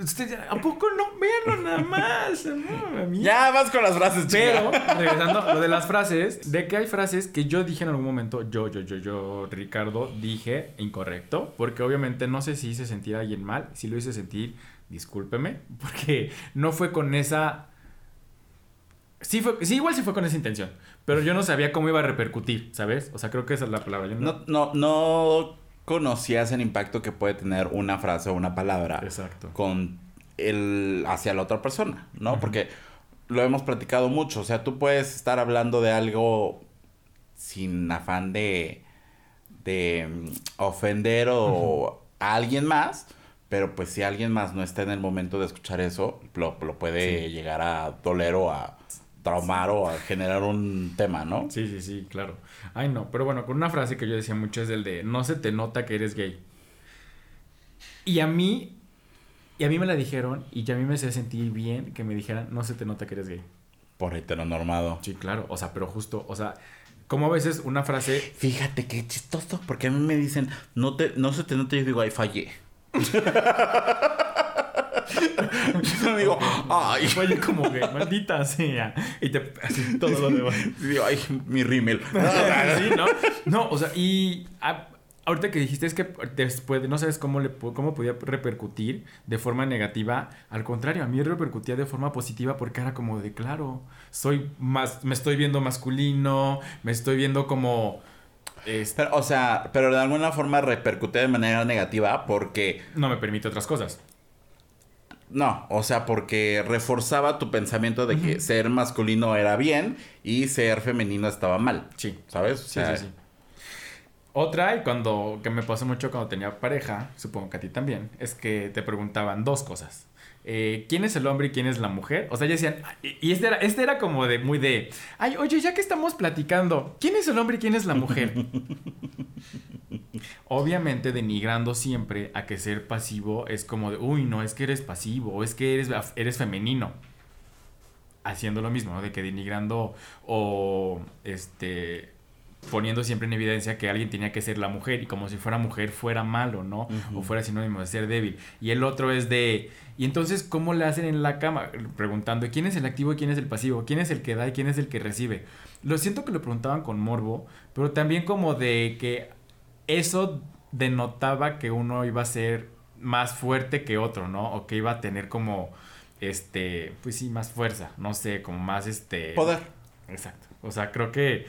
usted, ¿a poco no? Véanlo nada más. Ya vas con las frases, Pero, chica. regresando a lo de las frases, de que hay frases que yo dije en algún momento, yo, yo, yo, yo, Ricardo, dije incorrecto, porque obviamente no sé si hice sentir a alguien mal, si lo hice sentir, discúlpeme, porque no fue con esa... Sí, fue, sí, igual sí fue con esa intención, pero yo no sabía cómo iba a repercutir, ¿sabes? O sea, creo que esa es la palabra. Yo no... No, no, no conocías el impacto que puede tener una frase o una palabra Exacto. con el hacia la otra persona, ¿no? Porque lo hemos platicado mucho, o sea, tú puedes estar hablando de algo sin afán de de mm, ofender o a alguien más, pero pues si alguien más no está en el momento de escuchar eso, lo, lo puede Sí. llegar a doler o a traumar o a generar un tema, ¿no? Sí, sí, sí, claro. Ay, no, pero bueno, con una frase que yo decía mucho es el de no se te nota que eres gay. Y a mí, y a mí me la dijeron y a mí me hacía sentir bien que me dijeran no se te nota que eres gay. Por heteronormado. Sí, claro, o sea, pero justo, o sea, como a veces una frase, Fíjate qué chistoso, porque a mí me dicen, no te, no se te nota, y yo digo, ay, fallé. yo digo, ay, oye, como gay, maldita sea, y te, así, todo lo demás. digo, ay, mi rímel. sí, ¿no? No, o sea, y a- ahorita que dijiste es que después no sabes cómo le cómo podía repercutir de forma negativa, al contrario, a mí repercutía de forma positiva porque era como de claro, soy más me estoy viendo masculino, me estoy viendo como Pero, o sea, pero de alguna forma repercute de manera negativa porque, no me permite otras cosas. No, o sea, porque reforzaba tu pensamiento de que ser masculino era bien y ser femenino estaba mal. Sí. ¿Sabes? O Sí, sí, sí. Otra, y cuando, que me pasó mucho cuando tenía pareja, supongo que a ti también, es que te preguntaban dos cosas. Eh, ¿Quién es el hombre y quién es la mujer? O sea, ya decían, y y este era, este era como de muy de, ay, oye, ya que estamos platicando, ¿quién es el hombre y quién es la mujer? Obviamente denigrando siempre a que ser pasivo es como de, uy, no, es que eres pasivo, o es que eres, eres femenino. Haciendo lo mismo, ¿no? De que denigrando o este poniendo siempre en evidencia que alguien tenía que ser la mujer y como si fuera mujer fuera malo, ¿no? O fuera sinónimo de ser débil. Y el otro es de, ¿y entonces cómo le hacen en la cama? Preguntando, ¿quién es el activo y quién es el pasivo? ¿Quién es el que da y quién es el que recibe? Lo siento que lo preguntaban con morbo, pero también como de que eso denotaba que uno iba a ser más fuerte que otro, ¿no? O que iba a tener como, este, pues sí, más fuerza, no sé, como más este... Poder. Exacto. O sea, creo que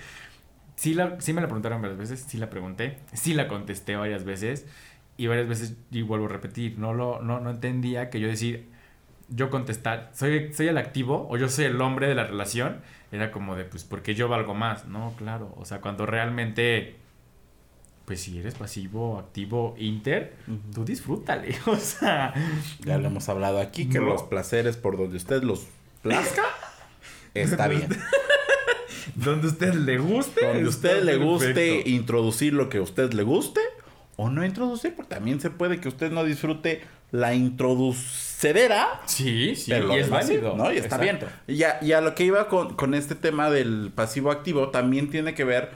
sí, la, sí me la preguntaron varias veces, sí la pregunté, sí la contesté varias veces y varias veces, y vuelvo a repetir, no, lo, no, no entendía que yo decir, yo contestar, soy, soy el activo o yo soy el hombre de la relación, era como de, pues, porque yo valgo más, ¿no? Claro, o sea, cuando realmente, pues si eres pasivo, activo, inter, tú disfrútale, o sea, Ya lo hemos hablado aquí, que No. los placeres por donde usted los plazca, está bien. donde usted le guste. Donde usted le guste perfecto. introducir lo que a usted le guste o no introducir, porque también se puede que usted no disfrute la introducedera. Sí, sí, pero y es válido. ¿no? Y está Exacto. bien. Y a, y a lo que iba con, con este tema del pasivo activo, también tiene que ver.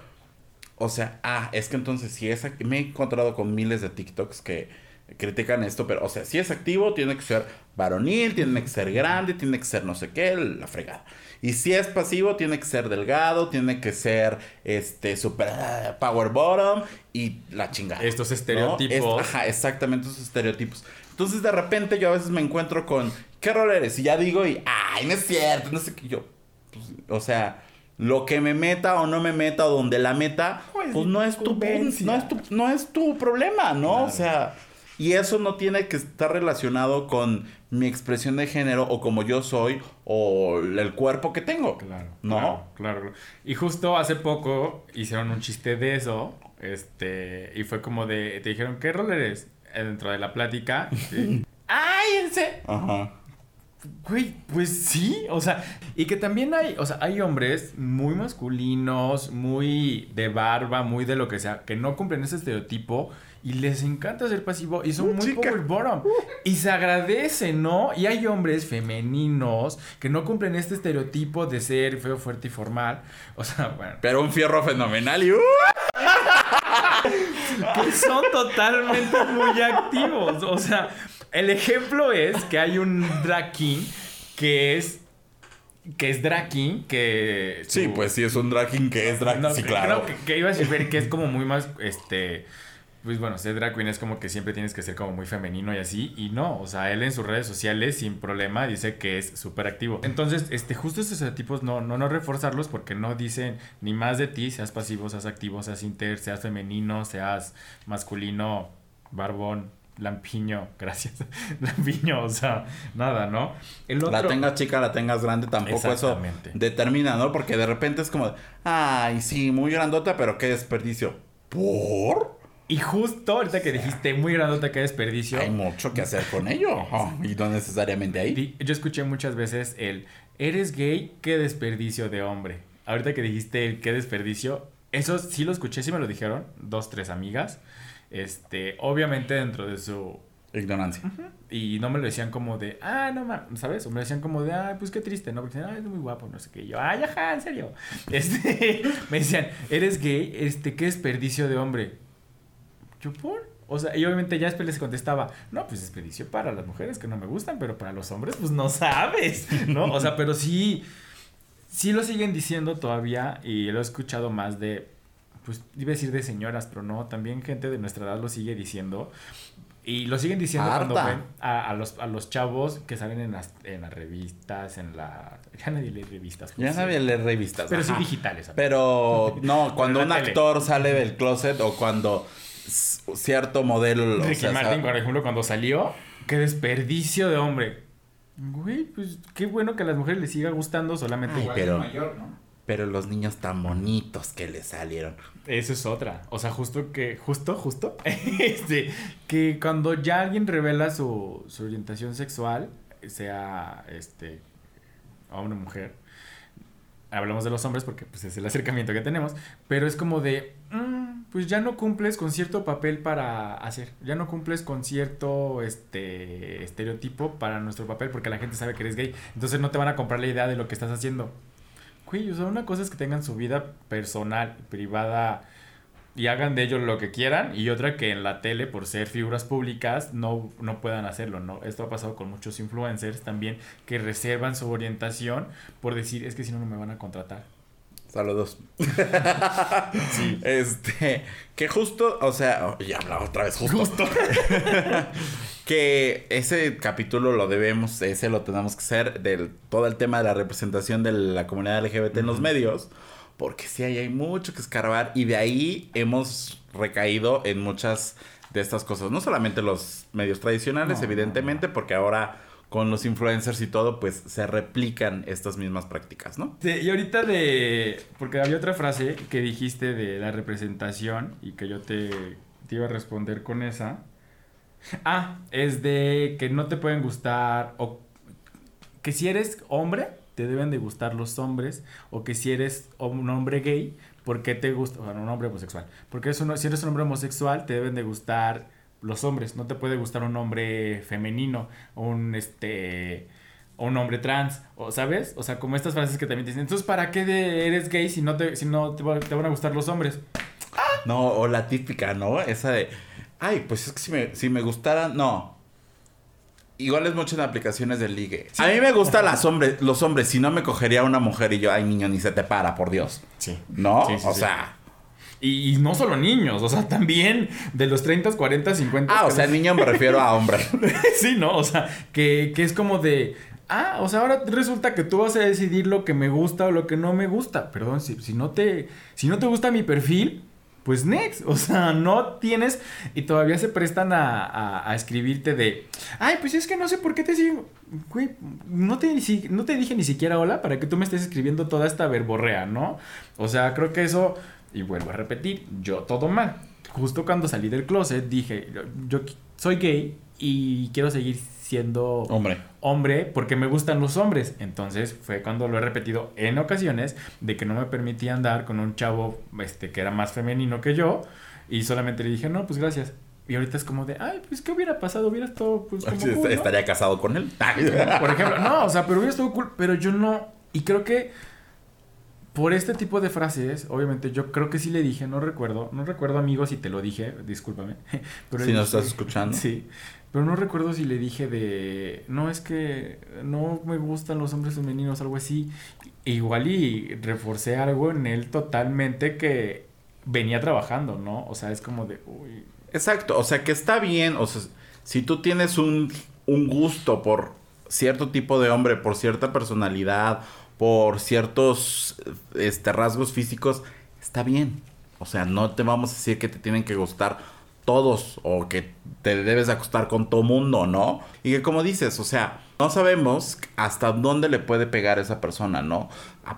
O sea, ah, es que entonces si es ac- me he encontrado con miles de TikToks que critican esto, pero o sea, si es activo, tiene que ser varonil, tiene que ser grande, tiene que ser no sé qué, la fregada. Y si es pasivo, tiene que ser delgado, tiene que ser este super ah, power bottom y la chingada. Estos ¿no? estereotipos. Es- ajá, exactamente esos estereotipos. Entonces de repente yo a veces me encuentro con ¿qué rol eres? Y ya digo y ay, no es cierto, no sé qué yo. pues, o sea, lo que me meta o no me meta o donde la meta, Pues, pues no es tu no es tu no es tu problema, ¿no? Claro. O sea, y eso no tiene que estar relacionado con mi expresión de género o como yo soy o el cuerpo que tengo. Claro. ¿No? Claro, claro, claro. Y justo hace poco hicieron un chiste de eso. Este. Y fue como de. Te dijeron, ¿qué rol eres? Dentro de la plática. ¡Ay, ese! Ajá. Güey, pues sí, o sea, y que también hay, o sea, hay hombres muy masculinos, muy de barba, muy de lo que sea, que no cumplen ese estereotipo y les encanta ser pasivo y son muy power bottom. Y se agradece, ¿no? Y hay hombres femeninos que no cumplen este estereotipo de ser feo, fuerte y formal. O sea, bueno. Pero un fierro fenomenal y... ¡uh! que son totalmente muy activos. O sea, el ejemplo es que hay un drag king que es que es drag king, que... Sí, pues sí, es un drag king que es drag, sí, claro. Creo que, que iba a decir que es como muy más, este pues bueno, ser drag queen es como que siempre tienes que ser como muy femenino y así. Y no, o sea, él en sus redes sociales sin problema dice que es súper activo. Entonces, este, justo estos tipos no, no, no reforzarlos porque no dicen ni más de ti, seas pasivo, seas activo, seas inter, seas femenino, seas masculino, barbón, lampiño, gracias, lampiño, o sea, nada, ¿no? La tengas chica, la tengas grande, tampoco eso determina, ¿no? Porque de repente es como, ay, sí, muy grandota, pero qué desperdicio. ¿Por? Y justo ahorita que dijiste muy grandota que desperdicio. Hay mucho que hacer con ello. y no necesariamente ahí. Yo escuché muchas veces el eres gay, qué desperdicio de hombre. Ahorita que dijiste el qué desperdicio, eso sí lo escuché, sí me lo dijeron, dos, tres amigas. Este, obviamente dentro de su ignorancia. Y no me lo decían como de, ah, no mames, ¿sabes? O me decían como de, ah, pues qué triste, ¿no? Porque ah, es muy guapo, no sé qué. Y yo, ay, ajá, en serio. Este, me decían, eres gay, este, qué desperdicio de hombre. Yo, ¿por? O sea, y obviamente ya después les contestaba, no, pues desperdicio para las mujeres que no me gustan, pero para los hombres, pues no sabes, ¿no? O sea, pero sí, sí lo siguen diciendo todavía y lo he escuchado más de, pues iba a decir de señoras, pero no, también gente de nuestra edad lo sigue diciendo. Y lo siguen diciendo cuando ven a, los, a los chavos que salen en las, en las revistas, en la... Ya nadie lee revistas. Ya nadie lee revistas. Pero sí digitales. Pero no, cuando un actor sale del closet o cuando cierto modelo. Ricky Martin, por ejemplo, cuando salió, qué desperdicio de hombre. Güey, pues qué bueno que a las mujeres les siga gustando solamente. pero, mayor, pero los niños tan bonitos que le salieron. Eso es otra. O sea, justo que, justo, justo, este, que cuando ya alguien revela su, su orientación sexual, sea este a una mujer, hablamos de los hombres porque pues, es el acercamiento que tenemos, pero es como de, mm, pues ya no cumples con cierto papel para hacer, ya no cumples con cierto este estereotipo para nuestro papel porque la gente sabe que eres gay, entonces no te van a comprar la idea de lo que estás haciendo. O sea, una cosa es que tengan su vida personal, privada, y hagan de ellos lo que quieran y otra que en la tele por ser figuras públicas no, no puedan hacerlo, ¿no? Esto ha pasado con muchos influencers también que reservan su orientación por decir, es que si no, no me van a contratar. Saludos. sí. Este, que justo, o sea, ya hablaba otra vez, justo. justo. que ese capítulo lo debemos, ese lo tenemos que hacer del todo el tema de la representación de la comunidad LGBT en los medios porque sí, ahí hay mucho que escarbar y de ahí hemos recaído en muchas de estas cosas. No solamente los medios tradicionales, evidentemente, porque ahora con los influencers y todo, pues se replican estas mismas prácticas, ¿no? Sí, y ahorita de... Porque había otra frase que dijiste de la representación y que yo te, iba a responder con esa. Ah, es de que no te pueden gustar o que si eres hombre, te deben de gustar los hombres, o que si eres un hombre gay, ¿por qué te gusta? Bueno, un hombre homosexual. Porque si eres un hombre homosexual, te deben de gustar los hombres. No te puede gustar un hombre femenino, un este un hombre trans, o ¿sabes? O sea, como estas frases que también dicen, entonces, ¿para qué eres gay si no te, si no te, van a gustar los hombres? No, o la típica, ¿no? Esa de, ay, pues es que si me, si me gustara, no, Igual es mucho en aplicaciones de ligue. A mí me gustan las hombres, los hombres. Si no me cogería una mujer y yo, ay, niño, ni se te para, por Dios. Sí. ¿No? o sea. Y, no solo niños, o sea, también de los 30, 40, 50. Ah, o sea, niño me refiero a hombre. sí, ¿no? O sea, que, que es como de. Ah, o sea, ahora resulta que tú vas a decidir lo que me gusta o lo que no me gusta. Perdón, si, si no te. Si no te gusta mi perfil, pues next, o sea, no tienes y todavía se prestan a, a, escribirte de, ay, pues es que no sé por qué te sigo, güey, no te, no te dije ni siquiera hola para que tú me estés escribiendo toda esta verborrea, ¿no? O sea, creo que eso, y vuelvo a repetir, yo todo mal. Justo cuando salí del closet dije, yo soy gay y quiero seguir siendo Hombre. hombre porque me gustan los hombres. Entonces fue cuando lo he repetido en ocasiones de que no me permitía andar con un chavo este, que era más femenino que yo y solamente le dije, no, pues gracias. Y ahorita es como de, ay, pues ¿qué hubiera pasado? Hubiera estado pues como Sí, cool, ¿no?". Estaría casado con él. Por ejemplo, no, o sea, pero hubiera estado cool, pero yo no. Y creo que por este tipo de frases, obviamente yo creo que sí le dije, no recuerdo, no recuerdo amigo si te lo dije, discúlpame. Pero si nos dije- estás escuchando. Sí, pero no recuerdo si le dije de, no es que no me gustan los hombres femeninos, algo así. Igual y reforcé algo en él totalmente que venía trabajando, ¿no? O sea, es como de, uy, Exacto, o sea que está bien, o sea, si tú tienes un, un gusto por cierto tipo de hombre, por cierta personalidad, por ciertos este, rasgos físicos, está bien. O sea, no te vamos a decir que te tienen que gustar todos o que te debes acostar con todo mundo, ¿no? Y que como dices, o sea, no sabemos hasta dónde le puede pegar esa persona, ¿no?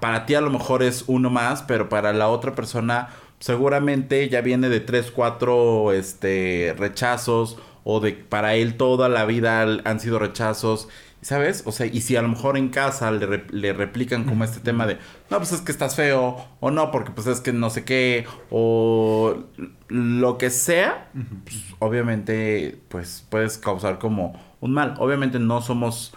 Para ti a lo mejor es uno más, pero para la otra persona seguramente ya viene de tres, cuatro este, rechazos o de para él toda la vida han sido rechazos, ¿sabes? O sea, y si a lo mejor en casa le, re- le replican como este tema de, no, pues es que estás feo, o no, porque pues es que no sé qué, o lo que sea, pues, obviamente, pues puedes causar como un mal. Obviamente no somos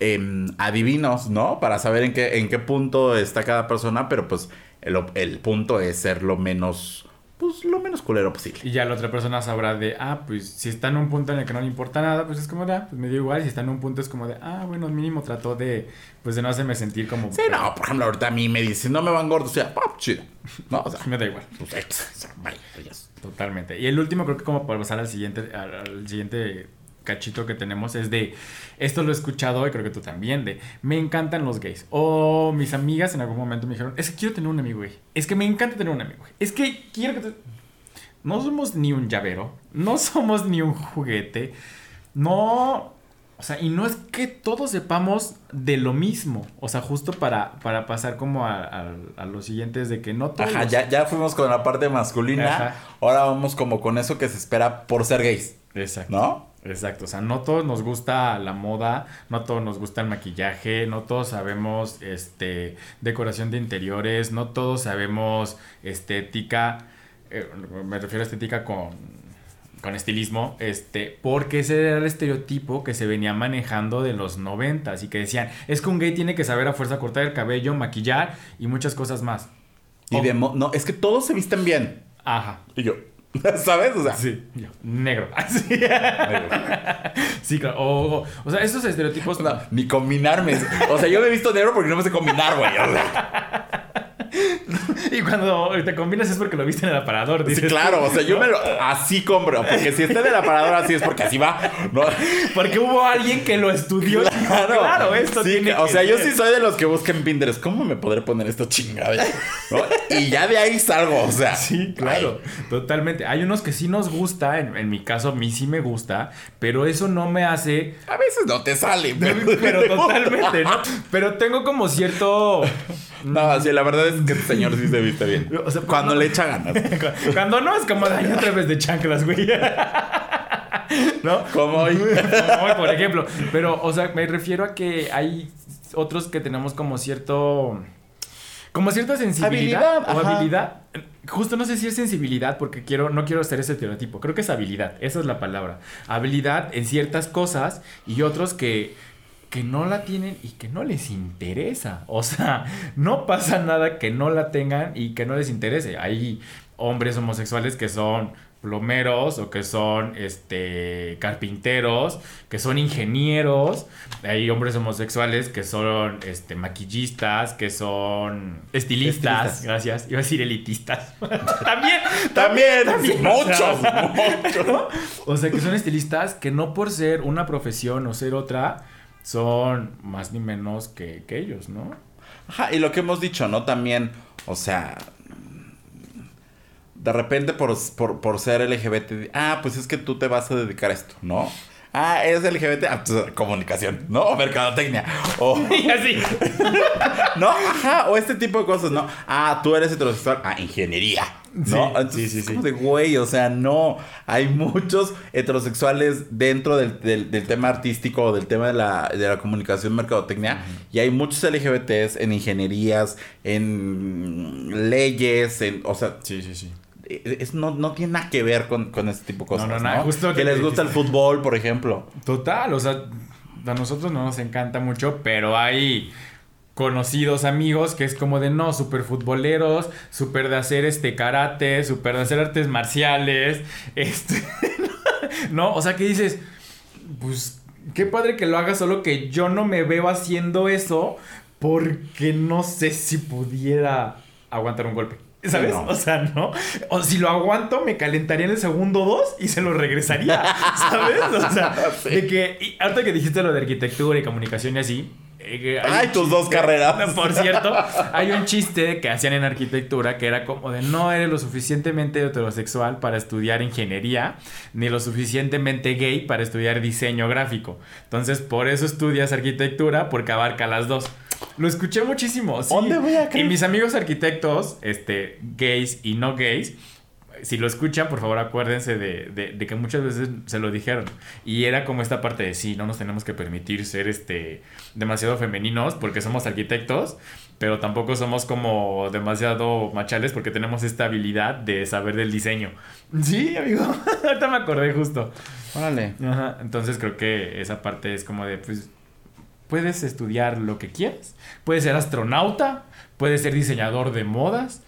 em, adivinos, ¿no? Para saber en qué, en qué punto está cada persona, pero pues el, el punto es ser lo menos, pues lo menos culero posible. Y ya la otra persona sabrá de, ah, pues si está en un punto en el que no le importa nada, pues es como de, ah, pues me dio igual. Si está en un punto es como de, ah, bueno, mínimo trató de, pues de no hacerme sentir como... Sí, no, por ejemplo, ahorita a mí me dicen, no me van gordos, o sea, ah, chido, ¿no? O sea, Me da igual. pues, o sea, vaya, pues, Totalmente. Y el último, creo que como para pasar al siguiente, al, al siguiente cachito que tenemos es de, esto lo he escuchado y creo que tú también, de, me encantan los gays. O mis amigas en algún momento me dijeron, es que quiero tener un amigo gay. Es que me encanta tener un amigo gay. Es que quiero que... te-". No somos ni un llavero, no somos ni un juguete, no... O sea, y no es que todos sepamos de lo mismo. O sea, justo para, para pasar como a, a, a los siguientes de que no todos... Ajá, ya, ya fuimos con la parte masculina, Ajá. ahora vamos como con eso que se espera por ser gays, Exacto. ¿no? Exacto, o sea, no todos nos gusta la moda, no todos nos gusta el maquillaje, no todos sabemos este decoración de interiores, no todos sabemos estética, eh, me refiero a estética con, con estilismo, este, porque ese era el estereotipo que se venía manejando de los noventas y que decían, es que un gay tiene que saber a fuerza cortar el cabello, maquillar y muchas cosas más. Y Oh. de no, es que todos se visten bien. Ajá. Y yo, ¿sabes? O sea, Sí, yo, negro. Así. Sí, claro. O, o, o sea, esos estereotipos. no, ni combinarme. O sea, yo me he visto negro porque no me sé combinar, güey. O sea, Y cuando te combinas es porque lo viste en el aparador. sí, claro, o sea, yo ¿no? me lo así compro. Porque si está en el aparador así es porque así va. No. Porque hubo alguien que lo estudió. y dijo, Claro, claro, esto Sí, tiene O sea, yo ser". sí soy de los que buscan Pinterest. ¿Cómo me podré poner esto chingada? ¿No? Y ya de ahí salgo, o sea. Sí, claro, totalmente. Hay unos que sí nos gusta, en, en mi caso a mí sí me gusta, pero eso no me hace... A veces no te sale, pero. Pero totalmente, ¿no? Pero tengo como cierto... No, sí, la verdad es que el señor sí se viste bien. O sea, Cuando le echa ganas. Cuando no es como daño otra vez de chanclas, güey. ¿No? Como hoy. Como hoy, por ejemplo. Pero, o sea, me refiero a que hay otros que tenemos como cierto. Como cierta sensibilidad Habilidad, o ajá. habilidad. Justo no sé si es sensibilidad porque quiero, no quiero ser ese estereotipo. Creo que es habilidad. Esa es la palabra. Habilidad en ciertas cosas y otros que, que no la tienen y que no les interesa. O sea, no pasa nada que no la tengan y que no les interese. Hay hombres homosexuales que son plomeros o que son este carpinteros, que son ingenieros, hay hombres homosexuales que son este maquillistas, que son estilistas, Estilistas. gracias, iba a decir elitistas. también, También, muchos, muchos. o sea, que son estilistas que no por ser una profesión o ser otra son más ni menos que, que ellos, ¿no? Ajá, y lo que hemos dicho, ¿no? También, o sea, de repente por, por, por ser LGBT, ah, pues es que tú te vas a dedicar a esto, ¿no? Ah, es LGBT, ah, pues, comunicación, ¿no? O mercadotecnia. O, Y así. ¿no? Ajá, o este tipo de cosas, ¿no? Ah, tú eres heterosexual, ah, ingeniería, ¿no? sí, sí, sí. Como de güey, o sea, no. Hay muchos heterosexuales dentro del, del, tema artístico o del tema de la, de la comunicación mercadotecnia. Y hay muchos LGBTs en ingenierías, en leyes, en. O sea. Sí, sí, sí. Es, no, no tiene nada que ver con, con este tipo de cosas. No, no, no. Justo que, les gusta el fútbol, por ejemplo. Total, o sea, a nosotros no nos encanta mucho, pero hay conocidos amigos que es como de no, super futboleros, super de hacer este karate, super de hacer artes marciales, este, no, o sea que dices, pues qué padre que lo haga, solo que yo no me veo haciendo eso porque no sé si pudiera aguantar un golpe. ¿Sabes? O sea, ¿no? O si lo aguanto, me calentaría en el segundo dos y se lo regresaría. ¿Sabes? O sea, de que. Y ahorita que dijiste lo de arquitectura y comunicación y así, eh, Ay, tus dos carreras. Por cierto, hay un chiste que hacían en arquitectura que era como de no eres lo suficientemente heterosexual para estudiar ingeniería, ni lo suficientemente gay para estudiar diseño gráfico. Entonces, por eso estudias arquitectura, porque abarca las dos. Lo escuché muchísimo. ¿Dónde voy a Y mis amigos arquitectos, este, gays y no gays, si lo escuchan, por favor acuérdense de, que muchas veces se lo dijeron. Y era como esta parte de sí, no nos tenemos que permitir ser este demasiado femeninos porque somos arquitectos, pero tampoco somos como demasiado machales porque tenemos esta habilidad de saber del diseño. Sí, amigo. Ahorita me acordé justo. Órale. Ajá. Entonces creo que esa parte es como de, pues, puedes estudiar lo que quieras. Puedes ser astronauta, puedes ser diseñador de modas.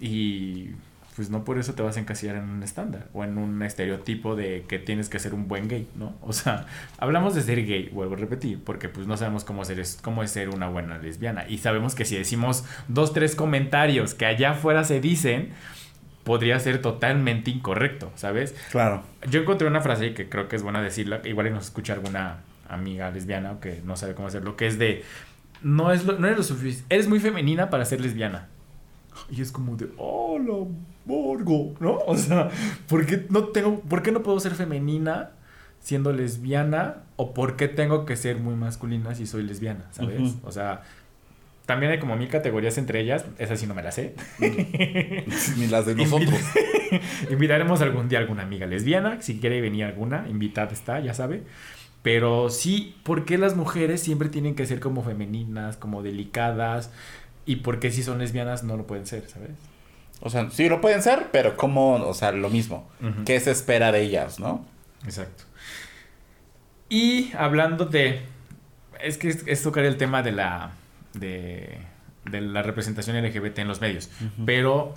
Y pues no por eso te vas a encasillar en un estándar o en un estereotipo de que tienes que ser un buen gay, ¿no? O sea, hablamos de ser gay, vuelvo a repetir, porque pues no sabemos cómo, ser, cómo es ser una buena lesbiana. Y sabemos que si decimos dos, tres comentarios que allá afuera se dicen, podría ser totalmente incorrecto, ¿sabes? Claro. Yo encontré una frase que creo que es buena decirla, igual nos escucha alguna amiga lesbiana o que no sabe cómo hacerlo, que es de, no, es lo, no eres lo suficiente, eres muy femenina para ser lesbiana. Y es como de, hola, Borgo, ¿no? O sea, ¿por qué no tengo, por qué no puedo ser femenina siendo lesbiana? ¿O por qué tengo que ser muy masculina si soy lesbiana? ¿Sabes? O sea, también hay como mil categorías entre ellas. Esa sí no me la sé. Ni las de nosotros. Invitaremos algún día a alguna amiga lesbiana. Si quiere venir alguna, invitada está, ya sabe. Pero sí, ¿por qué las mujeres siempre tienen que ser como femeninas, como delicadas? ¿Y por qué si son lesbianas no lo pueden ser, sabes? O sea, sí lo pueden ser, pero como, o sea, lo mismo. ¿Qué se espera de ellas, no? Exacto. Y hablando de... Es que es, tocar el tema de la... De, de la representación LGBT en los medios. Pero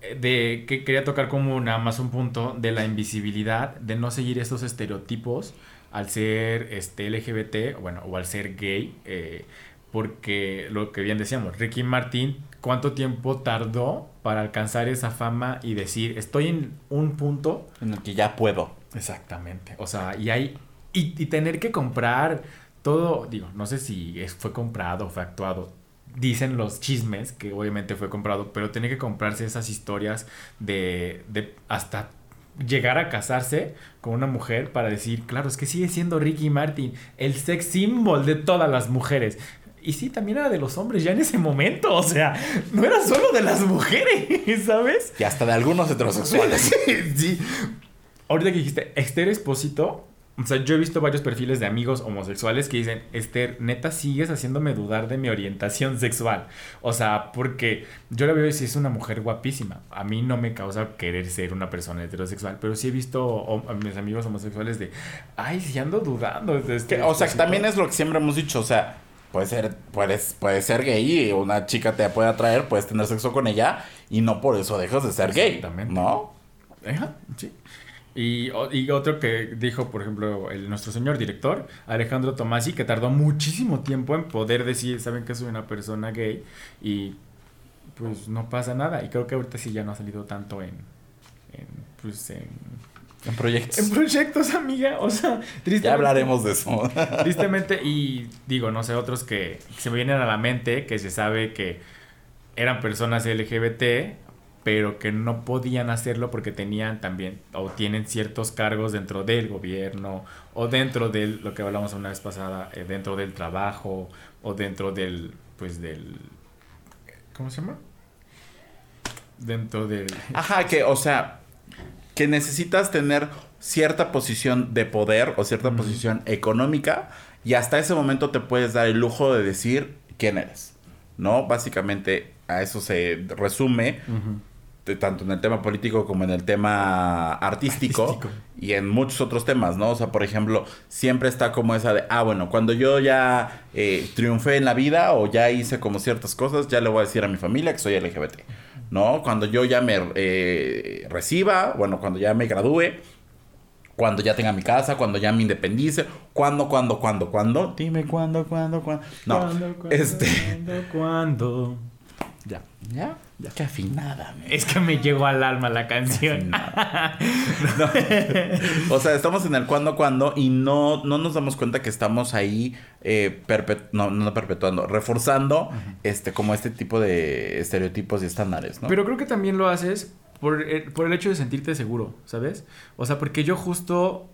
eh, de que quería tocar como nada más un punto de la invisibilidad, de no seguir estos estereotipos al ser este LGBT, bueno, o al ser gay. Eh, porque lo que bien decíamos, Ricky Martin, ¿cuánto tiempo tardó para alcanzar esa fama y decir, estoy en un punto en el que ya puedo? Exactamente. O sea, y hay y, tener que comprar todo, digo, no sé si fue comprado fue actuado. Dicen los chismes que obviamente fue comprado, pero tiene que comprarse esas historias de, de hasta llegar a casarse con una mujer para decir, claro, es que sigue siendo Ricky Martin, el sex symbol de todas las mujeres. Y sí, también era de los hombres ya en ese momento. O sea, no era solo de las mujeres, ¿sabes? Y hasta de algunos heterosexuales. sí. Ahorita que dijiste, Esther Espósito. O sea, yo he visto varios perfiles de amigos homosexuales que dicen, Esther, neta, sigues haciéndome dudar de mi orientación sexual. O sea, porque yo la veo y sí es una mujer guapísima. A mí no me causa querer ser una persona heterosexual, pero sí he visto a mis amigos homosexuales de, ay, sí ando dudando. De este o sea, que también es lo que siempre hemos dicho, o sea, puede ser, puedes, puede ser gay y una chica te puede atraer, puedes tener sexo con ella y no por eso dejas de ser gay. ¿No? Ajá, sí. Y, y, otro que dijo, por ejemplo, el, nuestro señor director, Alejandro Tomasi, que tardó muchísimo tiempo en poder decir, saben que soy una persona gay y pues no pasa nada. Y creo que ahorita sí ya no ha salido tanto en, en pues en en proyectos. En proyectos, amiga. O sea, tristemente. Ya hablaremos de eso. tristemente, y digo, no sé, otros que se me vienen a la mente, que se sabe que eran personas LGBT, pero que no podían hacerlo porque tenían también o tienen ciertos cargos dentro del gobierno o dentro de lo que hablamos una vez pasada, eh, dentro del trabajo o dentro del, pues del, ¿cómo se llama? dentro de... Ajá, que, o sea, que necesitas tener cierta posición de poder o cierta posición económica y hasta ese momento te puedes dar el lujo de decir quién eres, ¿no? Básicamente a eso se resume tanto en el tema político como en el tema artístico, y en muchos otros temas, ¿no? O sea, por ejemplo, siempre está como esa de, ah, bueno, cuando yo ya eh, triunfé en la vida o ya hice como ciertas cosas, ya le voy a decir a mi familia que soy LGBT, ¿no? Cuando yo ya me eh, reciba, bueno, cuando ya me gradúe, cuando ya tenga mi casa, cuando ya me independice, cuando, cuando, cuando, cuando, dime cuándo, cuándo, cuándo. No, ¿Cuándo, cuándo, este. ¿Cuándo, cuándo? Ya. ¿Ya? Ya. Qué afinada. Es que me llegó al alma la canción. O sea, estamos en el cuando, cuando y no, no nos damos cuenta que estamos ahí eh, no, no perpetuando, reforzando este como este tipo de estereotipos y estándares, ¿no? Pero creo que también lo haces por el, por el hecho de sentirte seguro, ¿sabes? O sea, porque yo justo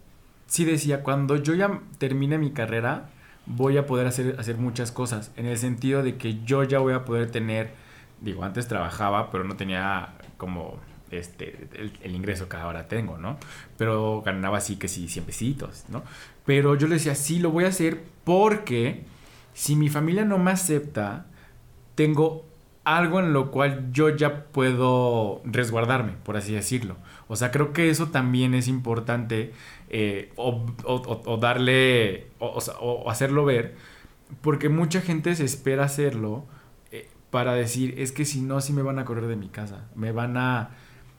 sí decía, cuando yo ya termine mi carrera, voy a poder hacer, hacer muchas cosas. En el sentido de que yo ya voy a poder tener digo, antes trabajaba, pero no tenía como este, el, ingreso que ahora tengo, ¿no? Pero ganaba así que sí, 100 pesitos, ¿no? Pero yo le decía, sí, lo voy a hacer porque si mi familia no me acepta, tengo algo en lo cual yo ya puedo resguardarme, por así decirlo. O sea, creo que eso también es importante eh, o, o, darle o hacerlo ver, porque mucha gente se espera hacerlo para decir, es que si no, sí me van a correr de mi casa, me van a,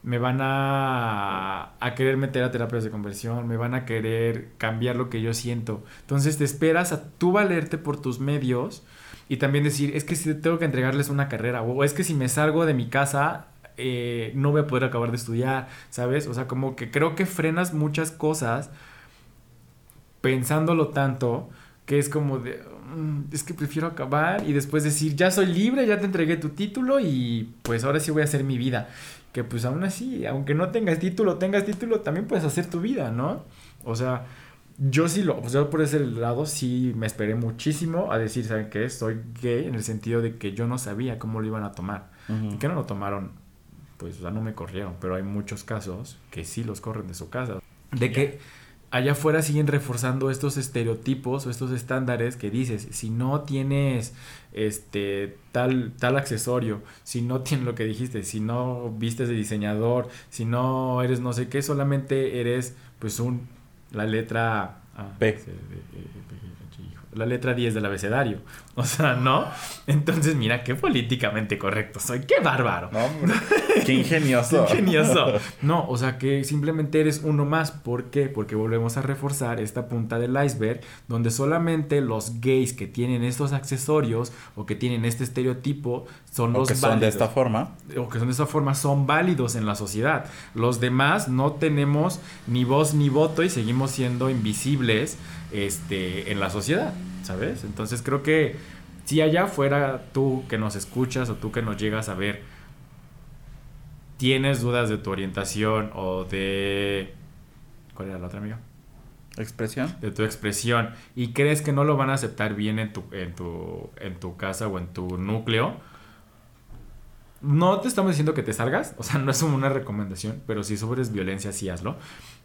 me van a, a querer meter a terapias de conversión, me van a querer cambiar lo que yo siento. Entonces te esperas a tú valerte por tus medios y también decir, es que si tengo que entregarles una carrera, o es que si me salgo de mi casa, eh, no voy a poder acabar de estudiar, ¿sabes? O sea, como que creo que frenas muchas cosas pensándolo tanto que es como de, es que prefiero acabar y después decir, ya soy libre, ya te entregué tu título y pues ahora sí voy a hacer mi vida. Que pues aún así, aunque no tengas título, tengas título, también puedes hacer tu vida, ¿no? O sea, yo sí lo, pues yo por ese lado sí me esperé muchísimo a decir, ¿saben qué? Soy gay en el sentido de que yo no sabía cómo lo iban a tomar. ¿Y que no lo tomaron? Pues ya no me corrieron, pero hay muchos casos que sí los corren de su casa. De que allá afuera siguen reforzando estos estereotipos o estos estándares que dices, si no tienes este tal tal accesorio, si no tienes lo que dijiste, si no vistes de diseñador, si no eres no sé qué, solamente eres pues un la letra ah, P la letra 10 del abecedario. O sea, ¿no? Entonces, mira, qué políticamente correcto soy. ¡Qué bárbaro! No, qué ingenioso. qué ingenioso. No, o sea, que simplemente eres uno más. ¿Por qué? Porque volvemos a reforzar esta punta del iceberg, donde solamente los gays que tienen estos accesorios o que tienen este estereotipo son o los que son de esta forma. O que son de esta forma, son válidos en la sociedad. Los demás no tenemos ni voz ni voto y seguimos siendo invisibles este, en la sociedad, ¿sabes? Entonces creo que si allá fuera tú que nos escuchas o tú que nos llegas a ver, tienes dudas de tu orientación o de... ¿Cuál era la otra amiga? Expresión. De tu expresión y crees que no lo van a aceptar bien en tu, en tu, en tu casa o en tu núcleo, no te estamos diciendo que te salgas, o sea, no es una recomendación, pero si sobres violencia, sí hazlo.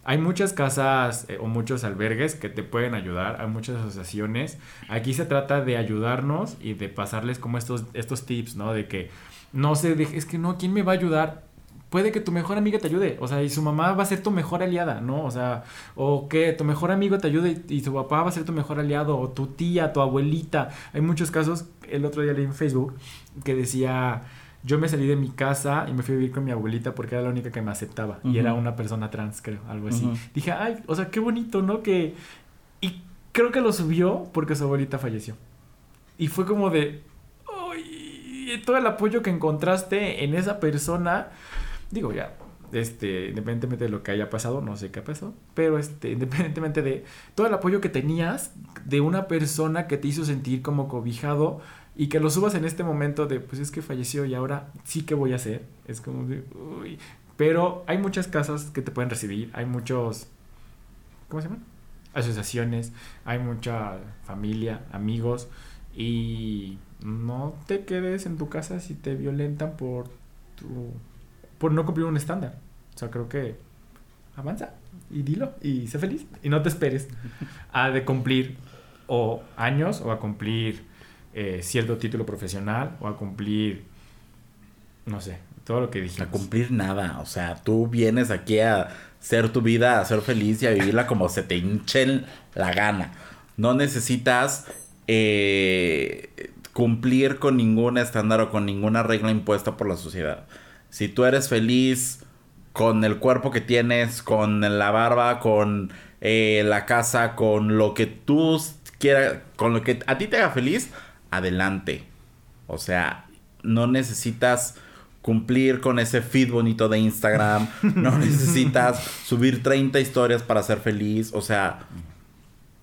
Hay muchas casas eh, o muchos albergues que te pueden ayudar, hay muchas asociaciones. Aquí se trata de ayudarnos y de pasarles como estos, estos tips, ¿no? De que no se deje, es que no, ¿quién me va a ayudar? Puede que tu mejor amiga te ayude, o sea, y su mamá va a ser tu mejor aliada, ¿no? O sea, o que tu mejor amigo te ayude y su papá va a ser tu mejor aliado, o tu tía, tu abuelita. Hay muchos casos, el otro día leí en Facebook que decía yo me salí de mi casa y me fui a vivir con mi abuelita porque era la única que me aceptaba. Y era una persona trans, creo, algo así. Dije, ay, o sea, qué bonito, ¿no? Que... Y creo que lo subió porque su abuelita falleció. Y fue como de... Ay, todo el apoyo que encontraste en esa persona. Digo, ya, este, independientemente de lo que haya pasado, no sé qué pasó, pero este, independientemente de todo el apoyo que tenías de una persona que te hizo sentir como cobijado y que lo subas en este momento de, pues es que falleció y ahora sí que voy a hacer. Es como de, uy. Pero hay muchas casas que te pueden recibir, hay muchos, ¿cómo se llaman? Asociaciones, hay mucha familia, amigos y no te quedes en tu casa si te violentan por tu por no cumplir un estándar. O sea, creo que avanza y dilo y sé feliz y no te esperes a de cumplir o años o a cumplir eh, cierto título profesional o a cumplir, no sé, todo lo que dijimos. A cumplir nada, o sea, tú vienes aquí a ser tu vida, a ser feliz y a vivirla como se te hinche la gana. No necesitas eh, cumplir con ningún estándar o con ninguna regla impuesta por la sociedad. Si tú eres feliz con el cuerpo que tienes, con la barba, con eh, la casa, con lo que tú quieras, con lo que a ti te haga feliz, adelante. O sea, no necesitas cumplir con ese feed bonito de Instagram, no necesitas subir 30 historias para ser feliz, o sea,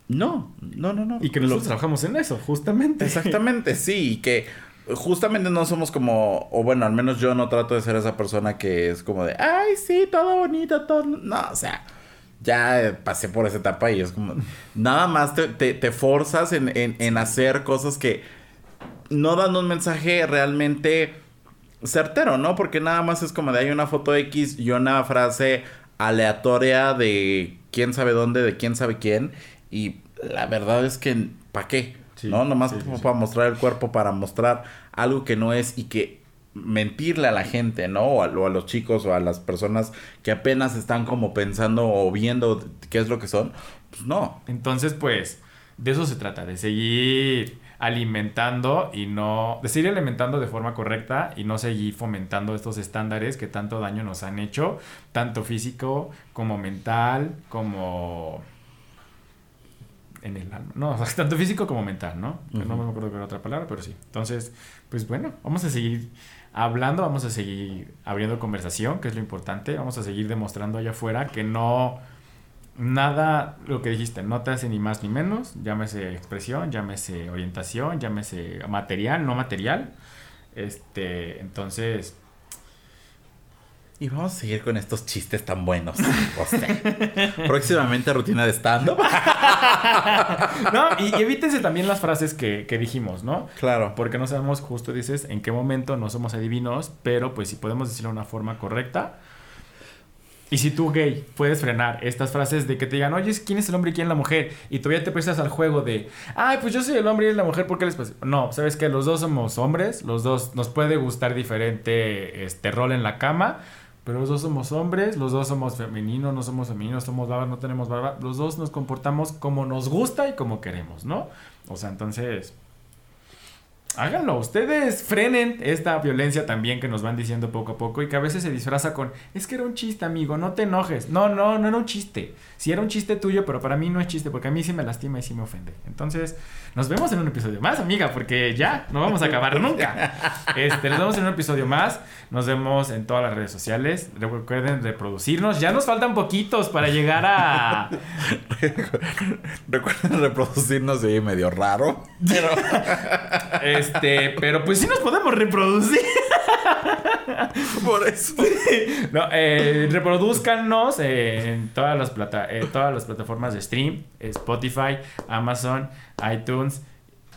no, no, no, no. Y que nosotros trabajamos en eso, justamente. Exactamente, sí, y que justamente no somos como, o bueno, al menos yo no trato de ser esa persona que es como de, ay, sí, todo bonito, todo, no, o sea, ya pasé por esa etapa y es como, nada más te, te, forzas en, en, hacer cosas que no dan un mensaje realmente certero, ¿no? Porque nada más es como de hay una foto X y una frase aleatoria de quién sabe dónde, de quién sabe quién, y la verdad es que, ¿para qué? ¿No? Nomás para mostrar el cuerpo, para mostrar algo que no es y que mentirle a la gente, ¿no? O a, los chicos o a las personas que apenas están como pensando o viendo qué es lo que son. Pues no. Entonces, pues, de eso se trata, de seguir alimentando y no, de seguir alimentando de forma correcta y no seguir fomentando estos estándares que tanto daño nos han hecho, tanto físico como mental, como en el alma. No, tanto físico como mental, ¿no? No me acuerdo qué otra palabra, pero sí. Entonces, pues bueno, vamos a seguir hablando, vamos a seguir abriendo conversación, que es lo importante. Vamos a seguir demostrando allá afuera que no. Nada, lo que dijiste, no te hace ni más ni menos. Llámese expresión, llámese orientación, llámese material, no material. Este, entonces, y vamos a seguir con estos chistes tan buenos. Próximamente rutina de stand-up. no, y, evítense también las frases que, dijimos, ¿no? Claro. Porque no sabemos, justo dices, en qué momento no somos adivinos, pero pues si podemos decirlo de una forma correcta. Y si tú, gay, puedes frenar estas frases de que te digan, oye, ¿quién es el hombre y quién es la mujer? Y todavía te prestas al juego de, ay, pues yo soy el hombre y es la mujer, ¿por qué les pasa? No, ¿sabes que Los dos somos hombres, los dos nos puede gustar diferente este rol en la cama pero los dos somos hombres, los dos somos femeninos, no somos femeninos, somos barba, no tenemos barba. Los dos nos comportamos como nos gusta y como queremos, ¿no? O sea, entonces, háganlo. Ustedes frenen esta violencia también que nos van diciendo poco a poco y que a veces se disfraza con, es que era un chiste, amigo, no te enojes. No, no, no era un chiste. Sí era un chiste tuyo, pero para mí no es chiste porque a mí sí me lastima y sí me ofende. Entonces, nos vemos en un episodio más, amiga, porque ya no vamos a acabar nunca. Este, nos vemos en un episodio más. Nos vemos en todas las redes sociales. Recuerden reproducirnos. Ya nos faltan poquitos para llegar a. Recuerden reproducirnos, de medio raro. Pero. Este, pero pues sí nos podemos reproducir. Por eso. No, eh, reproduzcanos en todas las, plata todas las plataformas de stream: Spotify, Amazon, iTunes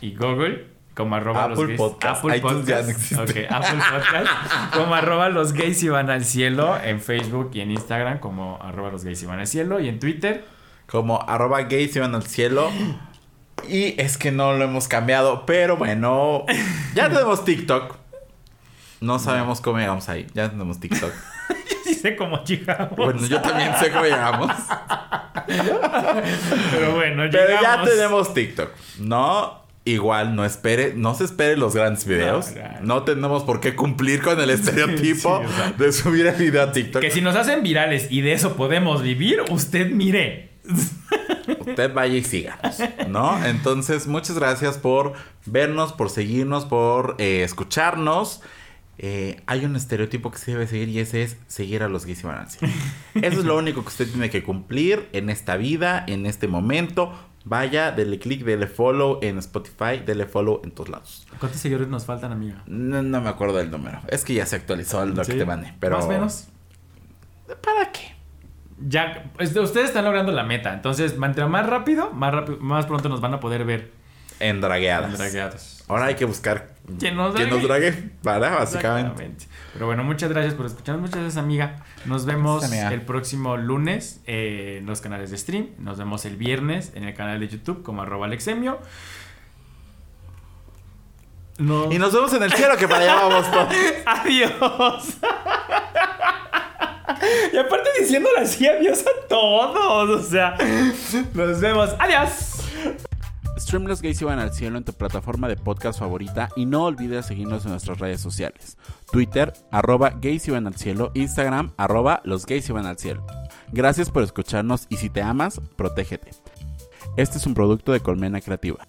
y Google. Como arroba los gays. Apple Podcast. Okay, Apple Podcast. como arroba los gays y van al cielo. En Facebook y en Instagram como arroba los gays y van al cielo. Y en Twitter. Como arroba gays y van al cielo. Y es que no lo hemos cambiado, pero bueno, ya tenemos TikTok. No sabemos cómo llegamos ahí. Ya tenemos TikTok. yo sí sé cómo llegamos. Bueno, yo también sé cómo llegamos. pero bueno, llegamos. Pero ya tenemos TikTok. No, igual no espere, no se espere los grandes videos. No, tenemos por qué cumplir con el estereotipo de subir el video a TikTok. Que si nos hacen virales y de eso podemos vivir, usted mire. Usted vaya y síganos, ¿no? Entonces, muchas gracias por vernos, por seguirnos, por eh, escucharnos. Eh, hay un estereotipo que se debe seguir y ese es seguir a los gays y Eso es lo único que usted tiene que cumplir en esta vida, en este momento. Vaya, dele click, dele follow en Spotify, dele follow en todos lados. ¿Cuántos seguidores nos faltan, amiga? No, me acuerdo del número. Es que ya se actualizó lo que te mandé, pero... ¿Más o menos? ¿Para qué? Ya, este, ustedes están logrando la meta. Entonces, mientras más rápido, más rápido, más pronto nos van a poder ver. En dragueadas. En dragueadas. Ahora hay que buscar quien nos drague. nos drague, para, básicamente. Exactamente. Pero bueno, muchas gracias por escucharnos. Muchas gracias, amiga. Nos vemos Gracias, amiga. el próximo lunes eh, en los canales de stream. Nos vemos el viernes en el canal de YouTube como arroba alexemio. Y nos vemos en el cielo, que para allá vamos todos. Adiós. y aparte diciéndole así adiós a todos. O sea, nos vemos. Adiós. Stream Los Gays Iban al Cielo en tu plataforma de podcast favorita y no olvides seguirnos en nuestras redes sociales. Twitter, arroba Gays Iban al Cielo, Instagram, arroba Los Gays Iban al Cielo. Gracias por escucharnos y si te amas, protégete. Este es un producto de Colmena Creativa.